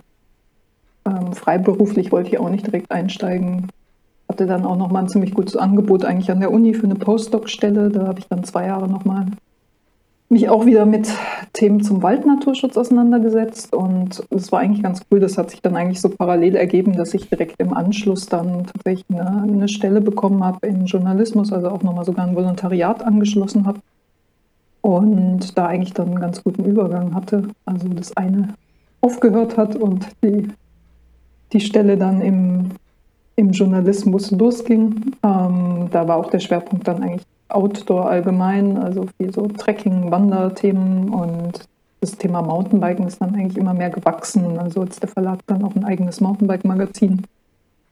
ähm, freiberuflich wollte ich auch nicht direkt einsteigen hatte dann auch nochmal ein ziemlich gutes Angebot eigentlich an der Uni für eine Postdoc-Stelle. Da habe ich dann zwei Jahre nochmal mich auch wieder mit Themen zum Waldnaturschutz auseinandergesetzt und es war eigentlich ganz cool. Das hat sich dann eigentlich so parallel ergeben, dass ich direkt im Anschluss dann tatsächlich eine, eine Stelle bekommen habe im Journalismus, also auch nochmal sogar ein Volontariat angeschlossen habe und da eigentlich dann einen ganz guten Übergang hatte. Also das eine aufgehört hat und die, die Stelle dann im, im Journalismus losging. Ähm, da war auch der Schwerpunkt dann eigentlich Outdoor allgemein, also viel so Trekking, Wanderthemen und das Thema Mountainbiken ist dann eigentlich immer mehr gewachsen. Also als der Verlag dann auch ein eigenes Mountainbike-Magazin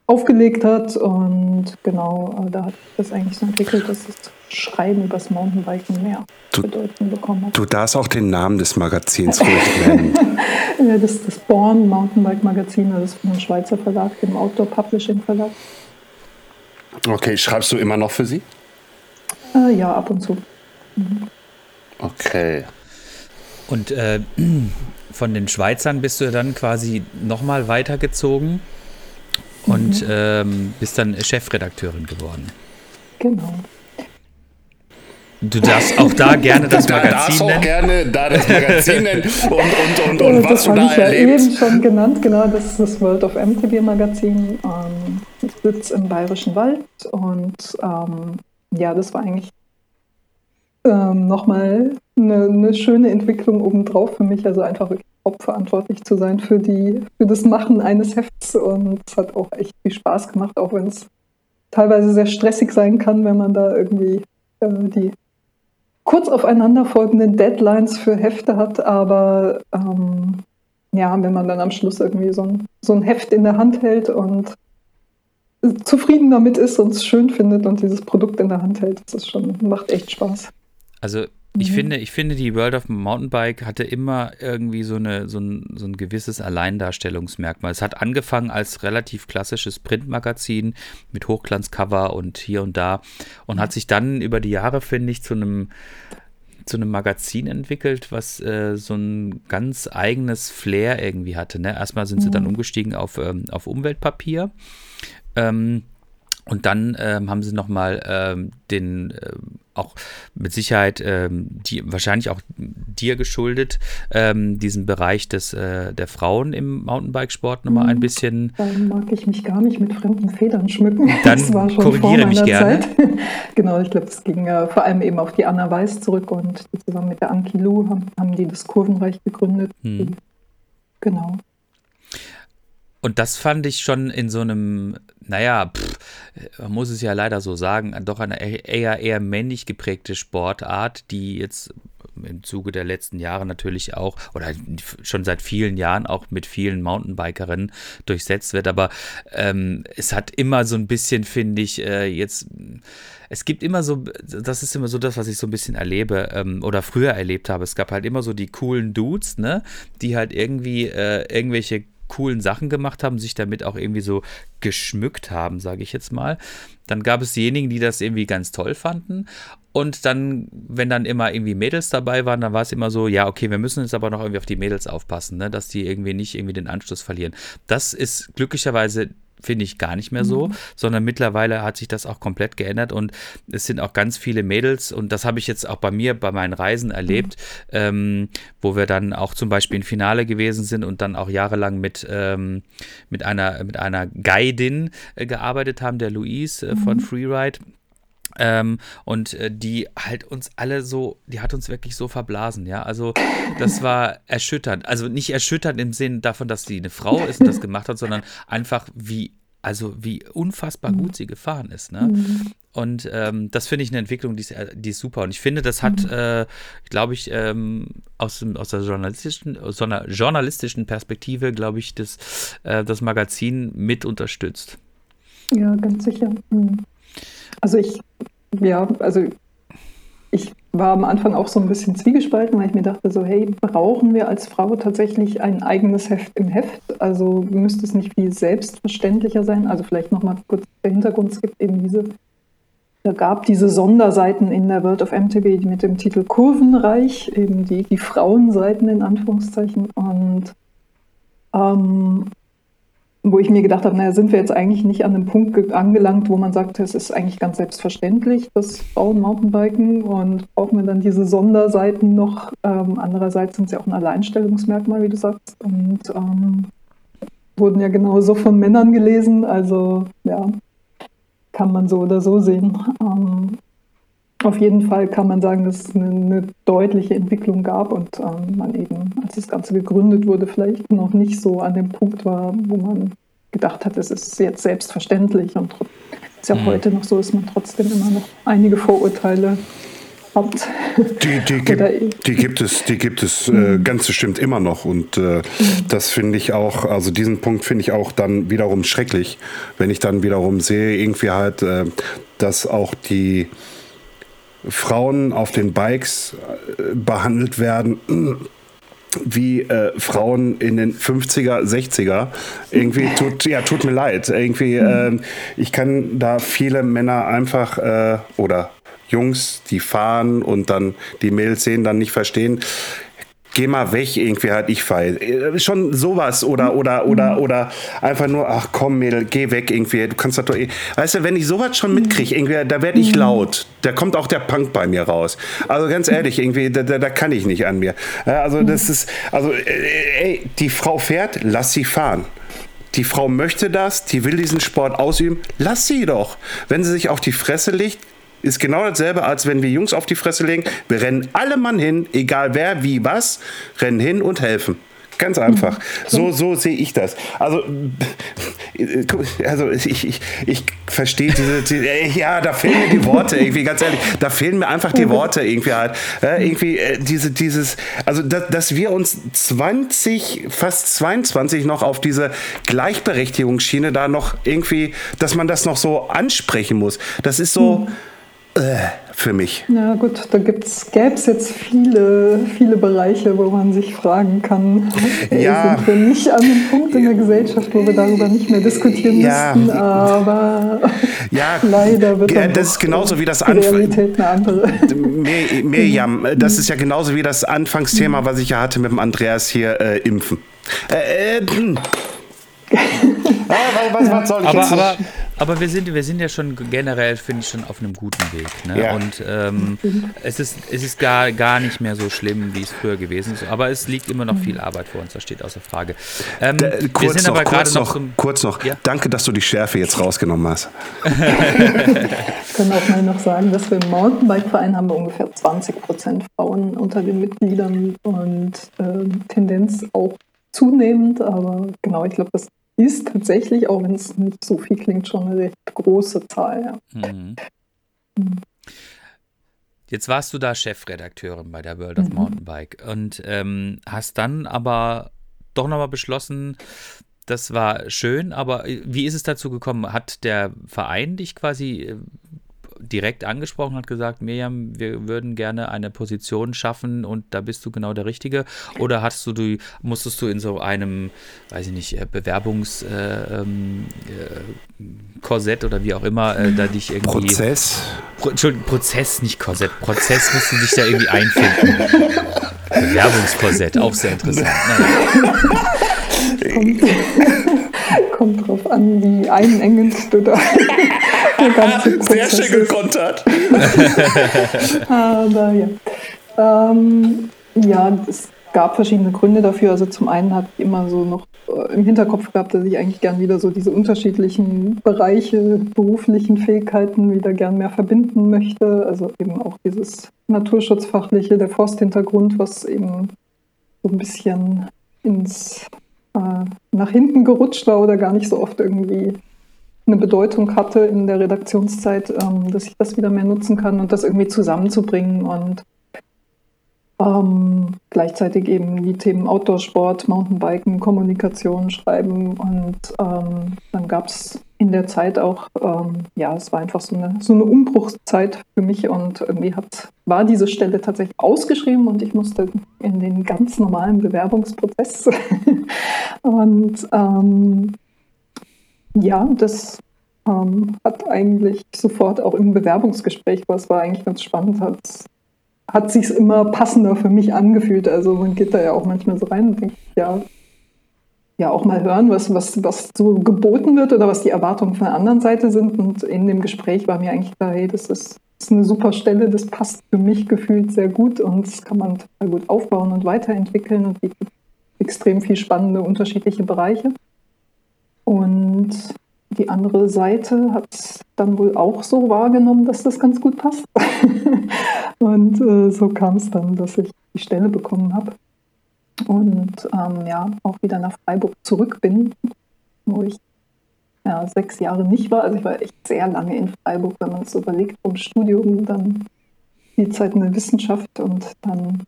aufgelegt hat und genau, äh, da hat das eigentlich so entwickelt, dass das Schreiben über das Mountainbiken mehr du, Bedeutung bekommen hat. Du darfst auch den Namen des Magazins ruhig nennen. ja, das ist das Born Mountainbike Magazin, das ist von einem Schweizer Verlag, dem Outdoor Publishing Verlag. Okay, schreibst du immer noch für sie? Äh, ja, ab und zu. Mhm. Okay. Und äh, von den Schweizern bist du dann quasi nochmal weitergezogen und mhm. ähm, bist dann Chefredakteurin geworden. Genau. Du darfst auch da gerne das Magazin da darfst nennen. auch gerne da das Magazin nennen und, und, und, und das was du da ich ja eben schon genannt, genau, das ist das World of MTB Magazin. Ähm, ich sitze im Bayerischen Wald und ähm, ja, das war eigentlich ähm, nochmal eine, eine schöne Entwicklung obendrauf für mich. Also einfach wirklich hauptverantwortlich zu sein für, die, für das Machen eines Hefts. Und es hat auch echt viel Spaß gemacht, auch wenn es teilweise sehr stressig sein kann, wenn man da irgendwie äh, die kurz aufeinander folgenden Deadlines für Hefte hat. Aber ähm, ja, wenn man dann am Schluss irgendwie so ein, so ein Heft in der Hand hält und zufrieden damit ist und es schön findet und dieses Produkt in der Hand hält, das ist schon, macht echt Spaß. Also ich mhm. finde, ich finde, die World of Mountainbike hatte immer irgendwie so, eine, so, ein, so ein gewisses Alleindarstellungsmerkmal. Es hat angefangen als relativ klassisches Printmagazin mit Hochglanzcover und hier und da und hat sich dann über die Jahre, finde ich, zu einem zu einem Magazin entwickelt, was äh, so ein ganz eigenes Flair irgendwie hatte. Ne? Erstmal sind sie dann mhm. umgestiegen auf, ähm, auf Umweltpapier. Ähm, und dann ähm, haben sie nochmal ähm, den ähm, auch mit Sicherheit ähm, die, wahrscheinlich auch dir geschuldet, ähm, diesen Bereich des, äh, der Frauen im Mountainbikesport nochmal ein mhm. bisschen. Dann mag ich mich gar nicht mit fremden Federn schmücken. Dann das war schon korrigiere mich gerne. Zeit. genau, ich glaube, es ging äh, vor allem eben auf die Anna Weiß zurück und zusammen mit der Anki Lu haben, haben die das Kurvenreich gegründet. Hm. Genau. Und das fand ich schon in so einem, naja, pff, man muss es ja leider so sagen, doch eine eher, eher männlich geprägte Sportart, die jetzt im Zuge der letzten Jahre natürlich auch oder schon seit vielen Jahren auch mit vielen Mountainbikerinnen durchsetzt wird. Aber ähm, es hat immer so ein bisschen, finde ich, äh, jetzt es gibt immer so, das ist immer so das, was ich so ein bisschen erlebe ähm, oder früher erlebt habe. Es gab halt immer so die coolen Dudes, ne, die halt irgendwie äh, irgendwelche coolen Sachen gemacht haben, sich damit auch irgendwie so geschmückt haben, sage ich jetzt mal. Dann gab es diejenigen, die das irgendwie ganz toll fanden. Und dann, wenn dann immer irgendwie Mädels dabei waren, dann war es immer so, ja, okay, wir müssen jetzt aber noch irgendwie auf die Mädels aufpassen, ne, dass die irgendwie nicht irgendwie den Anschluss verlieren. Das ist glücklicherweise finde ich gar nicht mehr so, mhm. sondern mittlerweile hat sich das auch komplett geändert und es sind auch ganz viele Mädels und das habe ich jetzt auch bei mir bei meinen Reisen erlebt, mhm. ähm, wo wir dann auch zum Beispiel im Finale gewesen sind und dann auch jahrelang mit, ähm, mit, einer, mit einer Guidin äh, gearbeitet haben, der Louise äh, von mhm. Freeride. Ähm, und äh, die halt uns alle so, die hat uns wirklich so verblasen, ja. Also das war erschütternd. Also nicht erschütternd im Sinn davon, dass sie eine Frau ist und das gemacht hat, sondern einfach wie, also wie unfassbar gut mhm. sie gefahren ist, ne? Mhm. Und ähm, das finde ich eine Entwicklung, die ist, äh, die ist super. Und ich finde, das hat, mhm. äh, glaube ich, ähm, aus, aus der journalistischen, aus so einer journalistischen Perspektive, glaube ich, das, äh, das Magazin mit unterstützt. Ja, ganz sicher. Mhm. Also ich, ja, also ich war am Anfang auch so ein bisschen zwiegespalten, weil ich mir dachte so, hey, brauchen wir als Frau tatsächlich ein eigenes Heft im Heft? Also müsste es nicht viel selbstverständlicher sein? Also vielleicht nochmal kurz der Hintergrund, es gibt eben diese, da gab diese Sonderseiten in der World of MTB mit dem Titel Kurvenreich, eben die, die Frauenseiten in Anführungszeichen und ähm, wo ich mir gedacht habe, naja, sind wir jetzt eigentlich nicht an einem Punkt angelangt, wo man sagt, es ist eigentlich ganz selbstverständlich, dass Frauen Mountainbiken und brauchen wir dann diese Sonderseiten noch. Ähm, andererseits sind sie auch ein Alleinstellungsmerkmal, wie du sagst, und ähm, wurden ja genauso von Männern gelesen, also ja, kann man so oder so sehen. Ähm, auf jeden Fall kann man sagen, dass es eine, eine deutliche Entwicklung gab und ähm, man eben, als das Ganze gegründet wurde, vielleicht noch nicht so an dem Punkt war, wo man gedacht hat, es ist jetzt selbstverständlich und es ist ja mhm. heute noch so, dass man trotzdem immer noch einige Vorurteile hat. Die, die, gibt, die gibt es, die gibt es äh, mhm. ganz bestimmt immer noch und äh, mhm. das finde ich auch, also diesen Punkt finde ich auch dann wiederum schrecklich, wenn ich dann wiederum sehe, irgendwie halt, äh, dass auch die Frauen auf den Bikes äh, behandelt werden wie äh, Frauen in den 50er, 60er. Irgendwie tut, ja, tut mir leid. Irgendwie, äh, ich kann da viele Männer einfach äh, oder Jungs, die fahren und dann die Mädels sehen, dann nicht verstehen geh mal weg, irgendwie halt, ich fahre. Äh, schon sowas oder, oder, oder, mhm. oder einfach nur, ach komm, Mädel, geh weg irgendwie. Du kannst doch, eh, weißt du, wenn ich sowas schon mitkriege, irgendwie, da werde ich mhm. laut. Da kommt auch der Punk bei mir raus. Also ganz ehrlich, irgendwie, da, da, da kann ich nicht an mir. Also das ist, also, äh, ey, die Frau fährt, lass sie fahren. Die Frau möchte das, die will diesen Sport ausüben, lass sie doch. Wenn sie sich auf die Fresse legt, ist genau dasselbe, als wenn wir Jungs auf die Fresse legen. Wir rennen alle Mann hin, egal wer, wie, was, rennen hin und helfen. Ganz einfach. So, so sehe ich das. Also, also ich, ich, ich verstehe diese, die, ja, da fehlen mir die Worte irgendwie, ganz ehrlich, da fehlen mir einfach die Worte irgendwie halt. Ja, irgendwie äh, diese, dieses, also dass, dass wir uns 20, fast 22 noch auf diese Gleichberechtigungsschiene da noch irgendwie, dass man das noch so ansprechen muss. Das ist so. Mhm äh, für mich. Ja gut, da gäbe es jetzt viele, viele Bereiche, wo man sich fragen kann, ja. sind wir nicht an einem Punkt in der Gesellschaft, wo wir darüber nicht mehr diskutieren ja. müssten, aber ja. leider wird ja, das ist genauso wie das die Realität eine andere. Mir, Mirjam, das ist ja genauso wie das Anfangsthema, was ich ja hatte mit dem Andreas hier, äh, Impfen. Äh, äh, hm. was, was, soll ich aber, jetzt aber, aber wir sind, wir sind ja schon generell, finde ich, schon auf einem guten Weg. Ne? Ja. Und ähm, es ist, es ist gar, gar nicht mehr so schlimm, wie es früher gewesen ist. Aber es liegt immer noch viel Arbeit vor uns, das steht außer Frage. Ähm, da, kurz wir sind noch, aber kurz noch, noch kurz noch. Ja? Danke, dass du die Schärfe jetzt rausgenommen hast. ich kann auch mal noch sagen, dass wir im Mountainbike-Verein haben wir ungefähr 20 Prozent Frauen unter den Mitgliedern und äh, Tendenz auch zunehmend. Aber genau, ich glaube, das ist tatsächlich, auch wenn es nicht so viel klingt, schon eine recht große Zahl. Ja. Mhm. Mhm. Jetzt warst du da Chefredakteurin bei der World of mhm. Mountainbike und ähm, hast dann aber doch nochmal beschlossen, das war schön, aber wie ist es dazu gekommen? Hat der Verein dich quasi äh, direkt angesprochen, hat gesagt, Mirjam, wir würden gerne eine Position schaffen und da bist du genau der Richtige? Oder hast du, du musstest du in so einem, weiß ich nicht, äh, Bewerbungskorsett äh, ähm, äh, oder wie auch immer, äh, da dich irgendwie. Prozess? Pro, Entschuldigung, Prozess, nicht Korsett. Prozess musst du dich da irgendwie einfinden. Bewerbungskorsett, auch sehr interessant. Kommt, kommt drauf an, wie einengend du da Sehr schön gekontert. Aber ja. Ähm, ja, es gab verschiedene Gründe dafür. Also zum einen habe ich immer so noch äh, im Hinterkopf gehabt, dass ich eigentlich gern wieder so diese unterschiedlichen Bereiche, beruflichen Fähigkeiten wieder gern mehr verbinden möchte. Also eben auch dieses Naturschutzfachliche, der Forsthintergrund, was eben so ein bisschen ins äh, nach hinten gerutscht war oder gar nicht so oft irgendwie eine Bedeutung hatte in der Redaktionszeit, ähm, dass ich das wieder mehr nutzen kann und das irgendwie zusammenzubringen und ähm, gleichzeitig eben die Themen Outdoor-Sport, Mountainbiken, Kommunikation, Schreiben und ähm, dann gab es in der Zeit auch, ähm, ja, es war einfach so eine, so eine Umbruchszeit für mich und irgendwie hat, war diese Stelle tatsächlich ausgeschrieben und ich musste in den ganz normalen Bewerbungsprozess. Und ähm, ja, das ähm, hat eigentlich sofort auch im Bewerbungsgespräch, was war eigentlich ganz spannend, hat, hat sich immer passender für mich angefühlt. Also man geht da ja auch manchmal so rein und denkt, ja, ja auch mal hören, was, was, was so geboten wird oder was die Erwartungen von der anderen Seite sind. Und in dem Gespräch war mir eigentlich klar, hey, das ist, das ist eine super Stelle, das passt für mich gefühlt sehr gut und das kann man total gut aufbauen und weiterentwickeln und bietet extrem viel spannende unterschiedliche Bereiche. Und die andere Seite hat es dann wohl auch so wahrgenommen, dass das ganz gut passt. und äh, so kam es dann, dass ich die Stelle bekommen habe und ähm, ja, auch wieder nach Freiburg zurück bin, wo ich ja, sechs Jahre nicht war. Also ich war echt sehr lange in Freiburg, wenn man es überlegt, vom Studium, dann die Zeit in der Wissenschaft und dann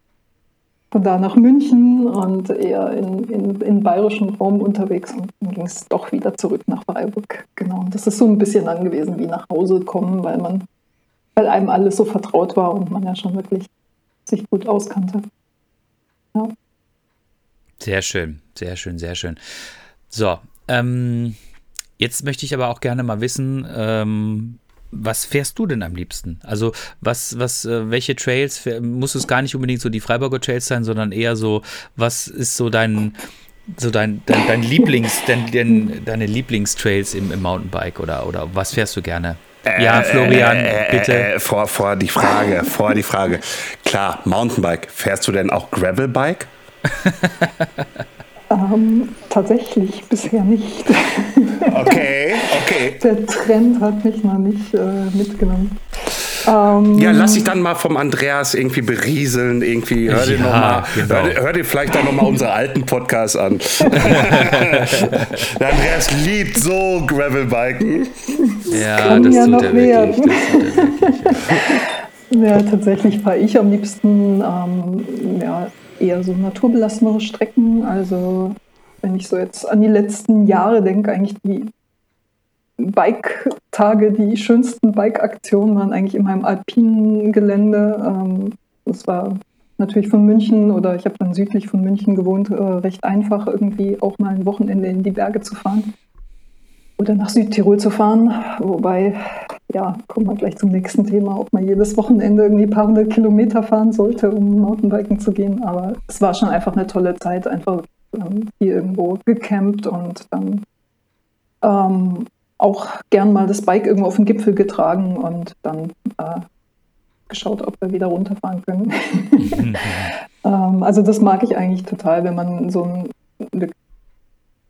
von da nach München und eher in, in, in bayerischen Raum unterwegs und dann ging es doch wieder zurück nach Freiburg. Genau. Und das ist so ein bisschen angewiesen wie nach Hause kommen, weil man, weil einem alles so vertraut war und man ja schon wirklich sich gut auskannte. Ja. Sehr schön, sehr schön, sehr schön. So, ähm, jetzt möchte ich aber auch gerne mal wissen, ähm, was fährst du denn am liebsten? Also was, was, äh, welche Trails, muss es gar nicht unbedingt so die Freiburger Trails sein, sondern eher so, was ist so dein, so dein, dein, dein Lieblings, dein, dein, deine Lieblingstrails im, im Mountainbike oder, oder was fährst du gerne? Äh, ja, Florian, äh, bitte. Äh, vor, vor die Frage, vor die Frage. Klar, Mountainbike. Fährst du denn auch Gravelbike? ähm, tatsächlich bisher nicht. Okay, okay. Der Trend hat mich noch nicht äh, mitgenommen. Ähm, ja, lass dich dann mal vom Andreas irgendwie berieseln, irgendwie. Hör dir, ja, noch mal, genau. hör, hör, dir vielleicht dann nochmal unsere alten Podcasts an. Der Andreas liebt so Gravelbiken. Ja, das, ja tut er wirklich, das tut er wirklich. Ja, ja tatsächlich fahre ich am liebsten ähm, ja, eher so naturbelassenere Strecken. Also wenn ich so jetzt an die letzten Jahre denke, eigentlich die Bike-Tage, die schönsten Bike-Aktionen waren eigentlich in meinem alpinen Gelände. Ähm, das war natürlich von München oder ich habe dann südlich von München gewohnt, äh, recht einfach irgendwie auch mal ein Wochenende in die Berge zu fahren oder nach Südtirol zu fahren. Wobei, ja, kommen wir gleich zum nächsten Thema, ob man jedes Wochenende irgendwie ein paar hundert Kilometer fahren sollte, um Mountainbiken zu gehen. Aber es war schon einfach eine tolle Zeit, einfach ähm, hier irgendwo gecampt und dann ähm, auch gern mal das Bike irgendwo auf den Gipfel getragen und dann äh, geschaut, ob wir wieder runterfahren können. ähm, also das mag ich eigentlich total, wenn man so ein,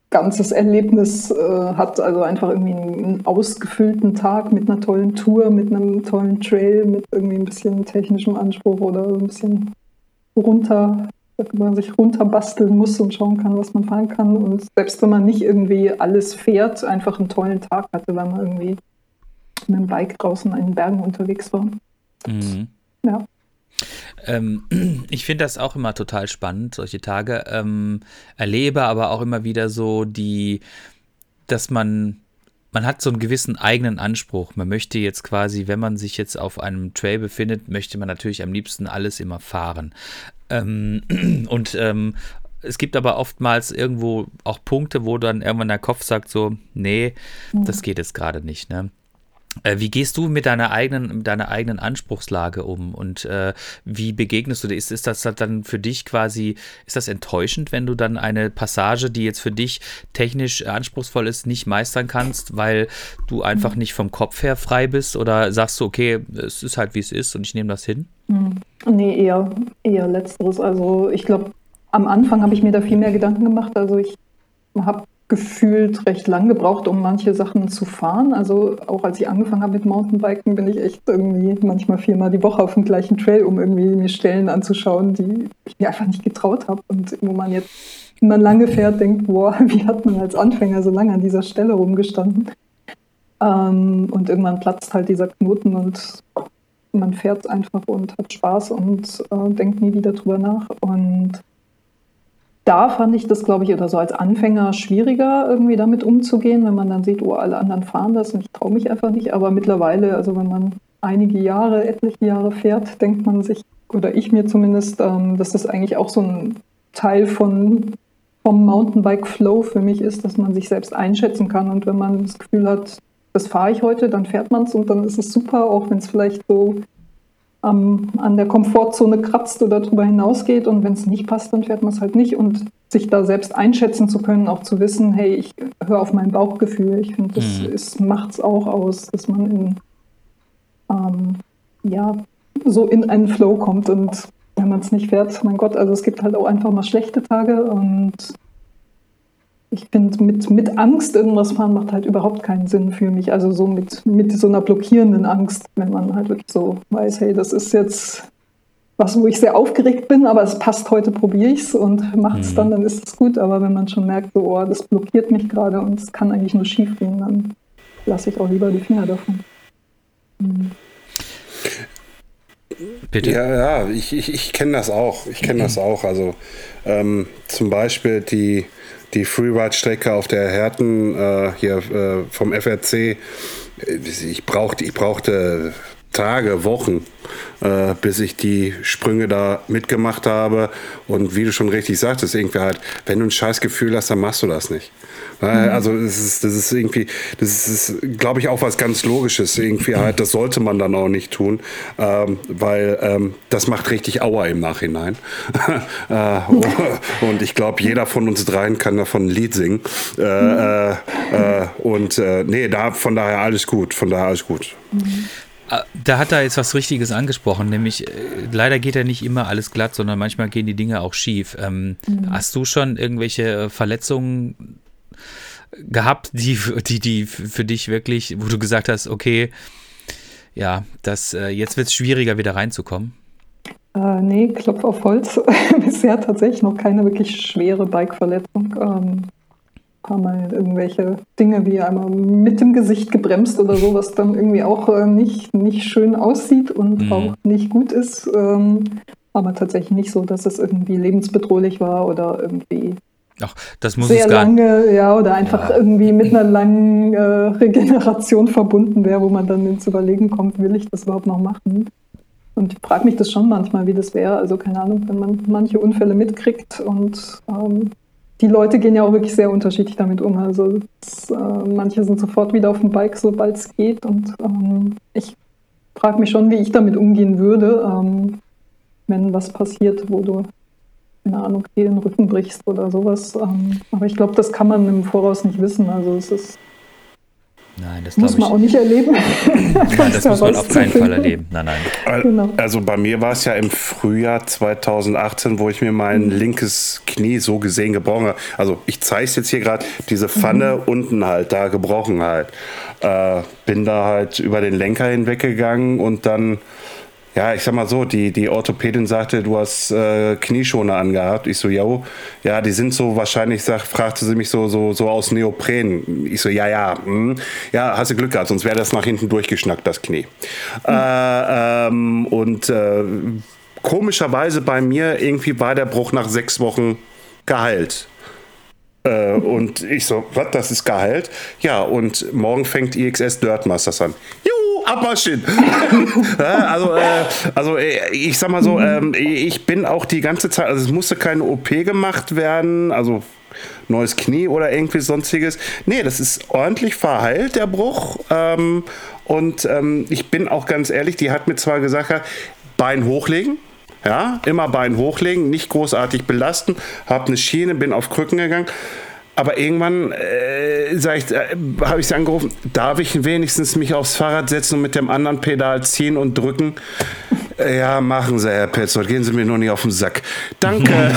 ganzes Erlebnis äh, hat. Also einfach irgendwie einen, ausgefüllten Tag mit einer tollen Tour, mit einem tollen Trail, mit irgendwie ein bisschen technischem Anspruch oder ein bisschen runter, dass man sich runterbasteln muss und schauen kann, was man fahren kann. Und selbst wenn man nicht irgendwie alles fährt, einfach einen tollen Tag hatte, weil man irgendwie mit dem Bike draußen in den Bergen unterwegs war. Mhm. Ja. Ähm, ich finde das auch immer total spannend, solche Tage. Ähm, erlebe aber auch immer wieder so die, dass man, man hat so einen gewissen eigenen Anspruch. Man möchte jetzt quasi, wenn man sich jetzt auf einem Trail befindet, möchte man natürlich am liebsten alles immer fahren. Ähm, und ähm, es gibt aber oftmals irgendwo auch Punkte, wo dann irgendwann der Kopf sagt so, nee, das geht jetzt gerade nicht. Ne? Äh, wie gehst du mit deiner eigenen, mit deiner eigenen Anspruchslage um und äh, wie begegnest du dir? Ist, ist das dann für dich quasi, ist das enttäuschend, wenn du dann eine Passage, die jetzt für dich technisch anspruchsvoll ist, nicht meistern kannst, weil du einfach nicht vom Kopf her frei bist? Oder sagst du, okay, es ist halt wie es ist und ich nehme das hin? Hm. Nee, eher, eher letzteres. Also ich glaube, am Anfang habe ich mir da viel mehr Gedanken gemacht. Also ich habe gefühlt recht lang gebraucht, um manche Sachen zu fahren. Also auch als ich angefangen habe mit Mountainbiken, bin ich echt irgendwie manchmal viermal die Woche auf dem gleichen Trail, um irgendwie mir Stellen anzuschauen, die ich mir einfach nicht getraut habe. Und wo man jetzt, wenn man lange fährt, denkt, boah, wie hat man als Anfänger so lange an dieser Stelle rumgestanden? Ähm, und irgendwann platzt halt dieser Knoten und man fährt einfach und hat Spaß und äh, denkt nie wieder drüber nach. Und da fand ich das, glaube ich, oder so als Anfänger schwieriger, irgendwie damit umzugehen, wenn man dann sieht, oh, alle anderen fahren das und ich traue mich einfach nicht. Aber mittlerweile, also wenn man einige Jahre, etliche Jahre fährt, denkt man sich, oder ich mir zumindest, ähm, dass das eigentlich auch so ein Teil von, vom Mountainbike-Flow für mich ist, dass man sich selbst einschätzen kann. Und wenn man das Gefühl hat, das fahre ich heute, dann fährt man es und dann ist es super, auch wenn es vielleicht so ähm, an der Komfortzone kratzt oder darüber hinausgeht. Und wenn es nicht passt, dann fährt man es halt nicht. Und sich da selbst einschätzen zu können, auch zu wissen, hey, ich höre auf mein Bauchgefühl. Ich finde, das mhm. macht es auch aus, dass man in, ähm, ja, so in einen Flow kommt und wenn man es nicht fährt, mein Gott, also es gibt halt auch einfach mal schlechte Tage und ich finde, mit, mit Angst irgendwas fahren macht halt überhaupt keinen Sinn für mich. Also so mit, mit so einer blockierenden Angst, wenn man halt wirklich so weiß, hey, das ist jetzt was, wo ich sehr aufgeregt bin, aber es passt heute, probiere ich es und mache es mhm. dann, dann ist es gut. Aber wenn man schon merkt, so, oh, das blockiert mich gerade und es kann eigentlich nur schief gehen, dann lasse ich auch lieber die Finger davon. Mhm. Bitte? Ja, ja, ich, ich, ich kenne das auch. Ich kenne das auch. Also ähm, zum Beispiel die, die Freeride-Strecke auf der Herten äh, hier äh, vom FRC. Ich brauchte, ich brauchte Tage, Wochen, äh, bis ich die Sprünge da mitgemacht habe. Und wie du schon richtig sagtest, irgendwie halt, wenn du ein scheiß Gefühl hast, dann machst du das nicht. Mhm. Also das ist, das ist irgendwie, das ist, glaube ich, auch was ganz Logisches. Irgendwie halt, das sollte man dann auch nicht tun, ähm, weil ähm, das macht richtig Aua im Nachhinein. äh, und ich glaube, jeder von uns dreien kann davon ein Lied singen. Äh, äh, äh und äh, nee, da, von daher alles gut, von daher alles gut. Mhm. Da hat er jetzt was Richtiges angesprochen, nämlich äh, leider geht ja nicht immer alles glatt, sondern manchmal gehen die Dinge auch schief. Ähm, mhm. Hast du schon irgendwelche Verletzungen gehabt, die, die, die für dich wirklich, wo du gesagt hast, okay, ja, das, äh, jetzt wird es schwieriger, wieder reinzukommen? Äh, nee, Klopf auf Holz. Bisher tatsächlich noch keine wirklich schwere Bike-Verletzung. Ähm, paar Mal irgendwelche Dinge wie einmal mit dem Gesicht gebremst oder so, was dann irgendwie auch äh, nicht, nicht schön aussieht und mhm. auch nicht gut ist. Ähm, aber tatsächlich nicht so, dass es irgendwie lebensbedrohlich war oder irgendwie Ach, das muss sehr es gar lange, ja, oder einfach ja. irgendwie mit einer langen äh, Regeneration verbunden wäre, wo man dann ins Überlegen kommt, will ich das überhaupt noch machen? Und ich frage mich das schon manchmal, wie das wäre. Also keine Ahnung, wenn man manche Unfälle mitkriegt und ähm, die Leute gehen ja auch wirklich sehr unterschiedlich damit um. Also das, äh, manche sind sofort wieder auf dem Bike, sobald es geht. Und ähm, ich frage mich schon, wie ich damit umgehen würde, ähm, wenn was passiert, wo du, keine Ahnung, dir den Rücken brichst oder sowas. Ähm, aber ich glaube, das kann man im Voraus nicht wissen. Also es ist Nein, das muss man ich, auch nicht erleben. nein, das muss man auf keinen Fall erleben. Nein, nein. Genau. Also bei mir war es ja im Frühjahr 2018, wo ich mir mein mhm. linkes Knie so gesehen gebrochen habe. Also ich zeige es jetzt hier gerade, diese Pfanne mhm. unten halt, da gebrochen halt. Äh, bin da halt über den Lenker hinweggegangen und dann ja, ich sag mal so, die, die Orthopädin sagte, du hast äh, Knieschoner angehabt. Ich so, ja, ja, die sind so wahrscheinlich, sag, fragte sie mich so, so, so aus Neopren. Ich so, ja, ja, hm, ja, hast du Glück gehabt, sonst wäre das nach hinten durchgeschnackt, das Knie. Mhm. Äh, ähm, und äh, komischerweise bei mir irgendwie war der Bruch nach sechs Wochen geheilt. Äh, und ich so, was, das ist geheilt? Ja, und morgen fängt IXS Dirt Masters an. Juhu! Abwaschen. also, äh, also äh, ich sag mal so, äh, ich bin auch die ganze Zeit, also es musste keine OP gemacht werden, also neues Knie oder irgendwie sonstiges. Nee, das ist ordentlich verheilt, der Bruch. Ähm, und ähm, ich bin auch ganz ehrlich, die hat mir zwar gesagt, Bein hochlegen. Ja, immer Bein hochlegen, nicht großartig belasten. Hab eine Schiene, bin auf Krücken gegangen. Aber irgendwann äh, äh, habe ich sie angerufen, darf ich wenigstens mich aufs Fahrrad setzen und mit dem anderen Pedal ziehen und drücken? Äh, ja, machen Sie, Herr Petzold, gehen Sie mir nur nicht auf den Sack. Danke.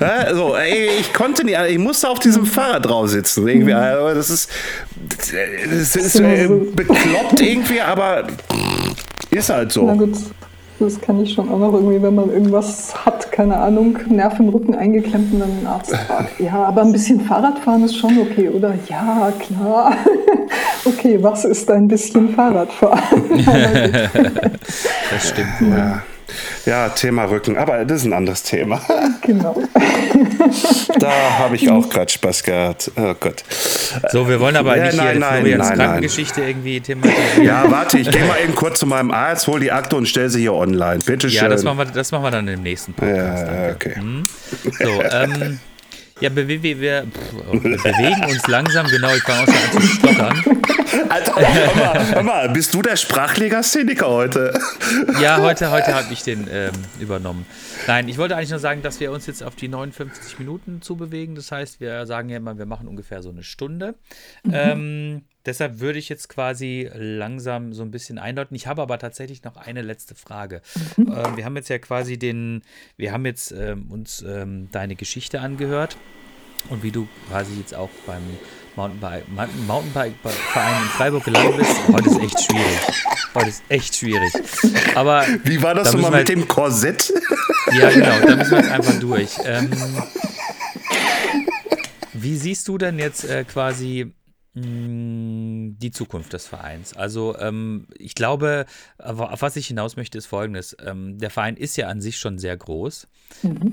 also, ey, ich konnte nicht, ich musste auf diesem Fahrrad drauf sitzen. Irgendwie, also, das ist, das ist äh, bekloppt irgendwie, aber ist halt so. Na gut. Das kann ich schon auch noch irgendwie, wenn man irgendwas hat, keine Ahnung, Nerv im Rücken eingeklemmt und dann den Arzt fragt. Ja, aber ein bisschen Fahrradfahren ist schon okay, oder? Ja, klar. okay, was ist ein bisschen Fahrradfahren? das stimmt. Ja. Ja, Thema Rücken, aber das ist ein anderes Thema. Genau. da habe ich auch gerade Spaß gehabt. Oh Gott. So, wir wollen aber ja, nicht nein, hier nein, Florians nein, Krankengeschichte nein. irgendwie thematisieren. Ja, warte, ich gehe mal eben kurz zu meinem Arzt, hol die Akte und stelle sie hier online. Bitte schön. Ja, das machen wir, das machen wir dann im nächsten Podcast. Ja, danke. okay. Hm? So, ähm, Ja, wir, wir, wir, bewegen uns langsam, genau, ich fange auch schon an zu stottern. Alter, hör mal, hör mal, bist du der Sprachlegastheniker heute? Ja, heute, heute habe ich den ähm, übernommen. Nein, ich wollte eigentlich nur sagen, dass wir uns jetzt auf die 59 Minuten zubewegen. Das heißt, wir sagen ja immer, wir machen ungefähr so eine Stunde. Ähm, deshalb würde ich jetzt quasi langsam so ein bisschen einläuten. Ich habe aber tatsächlich noch eine letzte Frage. Ähm, wir haben jetzt ja quasi den, wir haben jetzt ähm, uns ähm, deine Geschichte angehört und wie du quasi jetzt auch beim Mountainbike, Mountainbike-Verein in Freiburg gelandet bist. Heute ist echt schwierig. Heute ist echt schwierig. Aber Wie war das da nochmal wir mit dem Korsett? ja, genau, da müssen wir jetzt einfach durch. Ähm, wie siehst du denn jetzt äh, quasi die Zukunft des Vereins? Also, ähm, ich glaube, auf was ich hinaus möchte, ist folgendes. Ähm, der Verein ist ja an sich schon sehr groß.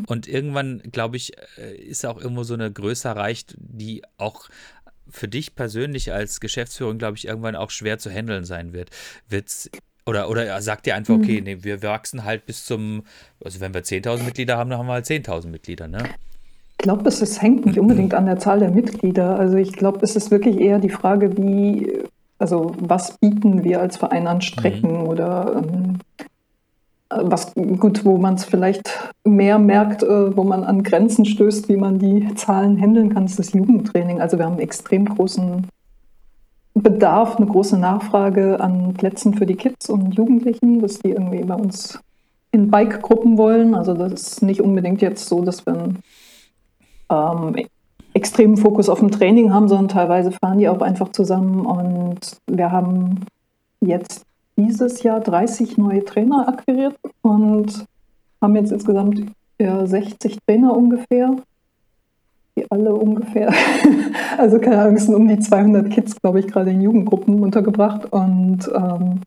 Und irgendwann, glaube ich, äh, ist auch irgendwo so eine Größe erreicht, die auch für dich persönlich als Geschäftsführung, glaube ich, irgendwann auch schwer zu handeln sein wird. Wird's oder, oder sagt ihr einfach, okay, nee, wir wachsen halt bis zum, also wenn wir 10.000 Mitglieder haben, dann haben wir halt 10.000 Mitglieder, ne? Ich glaube, es hängt nicht unbedingt an der Zahl der Mitglieder. Also ich glaube, es ist wirklich eher die Frage, wie, also was bieten wir als Verein an Strecken oder ähm, was gut, wo man es vielleicht mehr merkt, äh, wo man an Grenzen stößt, wie man die Zahlen handeln kann, ist das Jugendtraining. Also wir haben einen extrem großen Bedarf, eine große Nachfrage an Plätzen für die Kids und Jugendlichen, dass die irgendwie bei uns in Bike-Gruppen wollen. Also das ist nicht unbedingt jetzt so, dass wir einen ähm, extremen Fokus auf dem Training haben, sondern teilweise fahren die auch einfach zusammen. Und wir haben jetzt dieses Jahr 30 neue Trainer akquiriert und haben jetzt insgesamt ja, 60 Trainer ungefähr. Die alle ungefähr, also keine Ahnung, es sind um die 200 Kids, glaube ich, gerade in Jugendgruppen untergebracht. Und ähm,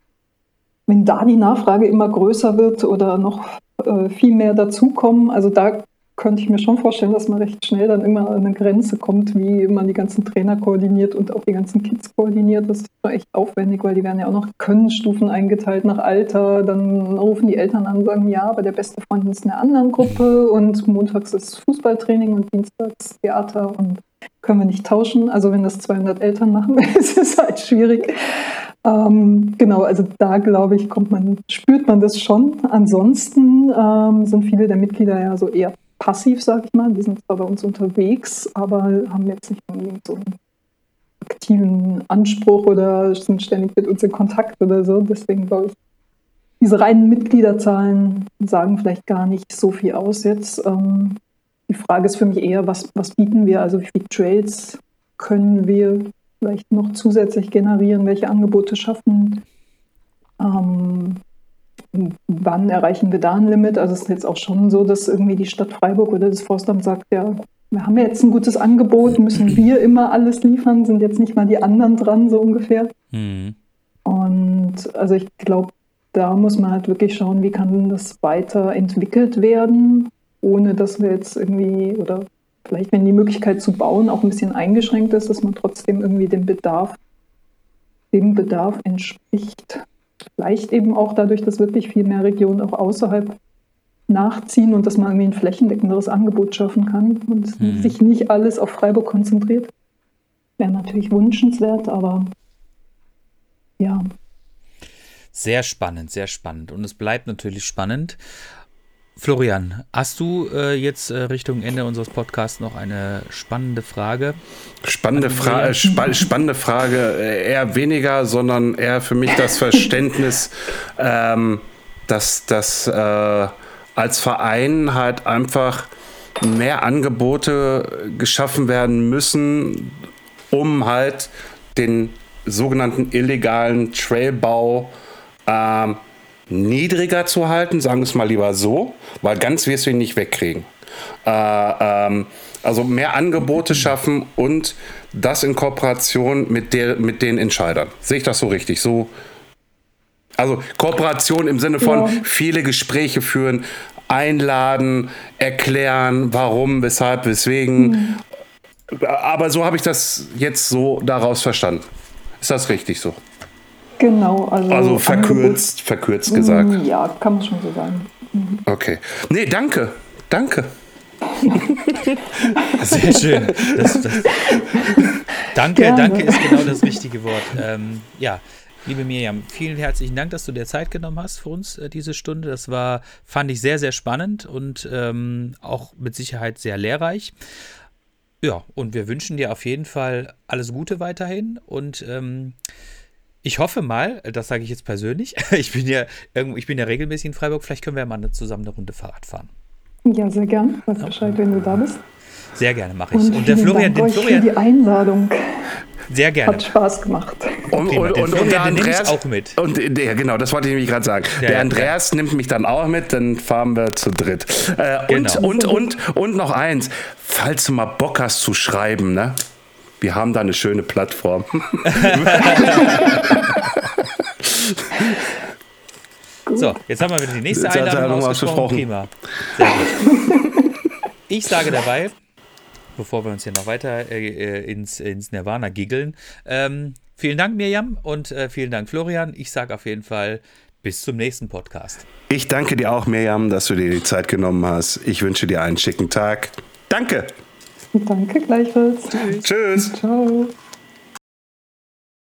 wenn da die Nachfrage immer größer wird oder noch äh, viel mehr dazukommen, also da könnte ich mir schon vorstellen, dass man recht schnell dann immer an eine Grenze kommt, wie man die ganzen Trainer koordiniert und auch die ganzen Kids koordiniert. Das ist echt aufwendig, weil die werden ja auch noch Können-Stufen eingeteilt nach Alter. Dann rufen die Eltern an und sagen, ja, aber der beste Freund ist in einer anderen Gruppe und montags ist Fußballtraining und dienstags Theater und können wir nicht tauschen. Also wenn das 200 Eltern machen, ist es halt schwierig. Ähm, genau, also da glaube ich, kommt man, spürt man das schon. Ansonsten ähm, sind viele der Mitglieder ja so eher passiv, sag ich mal. Die sind zwar bei uns unterwegs, aber haben jetzt nicht unbedingt so einen aktiven Anspruch oder sind ständig mit uns in Kontakt oder so. Deswegen glaube ich, diese reinen Mitgliederzahlen sagen vielleicht gar nicht so viel aus jetzt. Ähm, die Frage ist für mich eher, was, was bieten wir? Also wie viele Trails können wir vielleicht noch zusätzlich generieren? Welche Angebote schaffen? Ähm, wann erreichen wir da ein Limit? Also es ist jetzt auch schon so, dass irgendwie die Stadt Freiburg oder das Forstamt sagt, ja, wir haben jetzt ein gutes Angebot, müssen wir immer alles liefern, sind jetzt nicht mal die anderen dran, so ungefähr. Mhm. Und also ich glaube, da muss man halt wirklich schauen, wie kann das weiterentwickelt werden, ohne dass wir jetzt irgendwie oder vielleicht, wenn die Möglichkeit zu bauen auch ein bisschen eingeschränkt ist, dass man trotzdem irgendwie dem Bedarf, dem Bedarf entspricht. Vielleicht eben auch dadurch, dass wirklich viel mehr Regionen auch außerhalb nachziehen und dass man irgendwie ein flächendeckenderes Angebot schaffen kann und Mhm. sich nicht alles auf Freiburg konzentriert. Wäre natürlich wünschenswert, aber ja, Sehr spannend, sehr spannend. Und es bleibt natürlich spannend. Florian, hast du äh, jetzt äh, Richtung Ende unseres Podcasts noch eine spannende Frage? Spannende, Fra äh, spa spannende Frage, äh, eher weniger, sondern eher für mich das Verständnis, ähm, dass das äh, als Verein halt einfach mehr Angebote geschaffen werden müssen, um halt den sogenannten illegalen Trailbau ähm, niedriger zu halten, sagen wir es mal lieber so, weil ganz wirst du ihn nicht wegkriegen. Äh, ähm, also mehr Angebote schaffen und das in Kooperation mit, der, mit den Entscheidern. Sehe ich das so richtig? So, also Kooperation im Sinne von Ja. viele Gespräche führen, einladen, erklären, warum, weshalb, weswegen. Aber so habe ich das jetzt so daraus verstanden. Ist das richtig so? Genau. Also, Also verkürzt, verkürzt gesagt. Angebot- Ja, kann man schon so sagen. Okay. Nee, danke. Danke. Sehr schön. Das, das, danke, Gerne. danke ist genau das richtige Wort. Ähm, ja, liebe Miriam, vielen herzlichen Dank, dass du dir Zeit genommen hast für uns äh, diese Stunde. Das war, fand ich sehr, sehr spannend und ähm, auch mit Sicherheit sehr lehrreich. Ja, und wir wünschen dir auf jeden Fall alles Gute weiterhin und ähm, ich hoffe mal, das sage ich jetzt persönlich, ich bin ja irgendwo, ich bin ja regelmäßig in Freiburg, vielleicht können wir ja mal zusammen eine Runde Fahrrad fahren. Ja, sehr gern. Weiß Bescheid, wenn du da bist. Sehr gerne mache ich. Und, Und der Florian, Dank den euch für Florian, die Einladung. sehr gerne. Hat Spaß gemacht. Und, Prima. Den Florian, den nehme ich auch mit. Und der, genau, das wollte ich nämlich gerade sagen. Ja, der ja, Andreas nimmt mich dann auch mit, dann fahren wir zu dritt. Äh, Genau. und, und, und, und noch eins, falls du mal Bock hast zu schreiben, ne? Wir haben da eine schöne Plattform. So, jetzt haben wir wieder die nächste Einladung ausgesprochen. Prima. Sehr gut. Ich sage dabei, bevor wir uns hier noch weiter äh, ins, ins Nirvana giggeln, ähm, vielen Dank, Mirjam, und äh, vielen Dank, Florian. Ich sage auf jeden Fall bis zum nächsten Podcast. Ich danke dir auch, Mirjam, dass du dir die Zeit genommen hast. Ich wünsche dir einen schicken Tag. Danke. Danke gleichfalls. Tschüss. Ciao.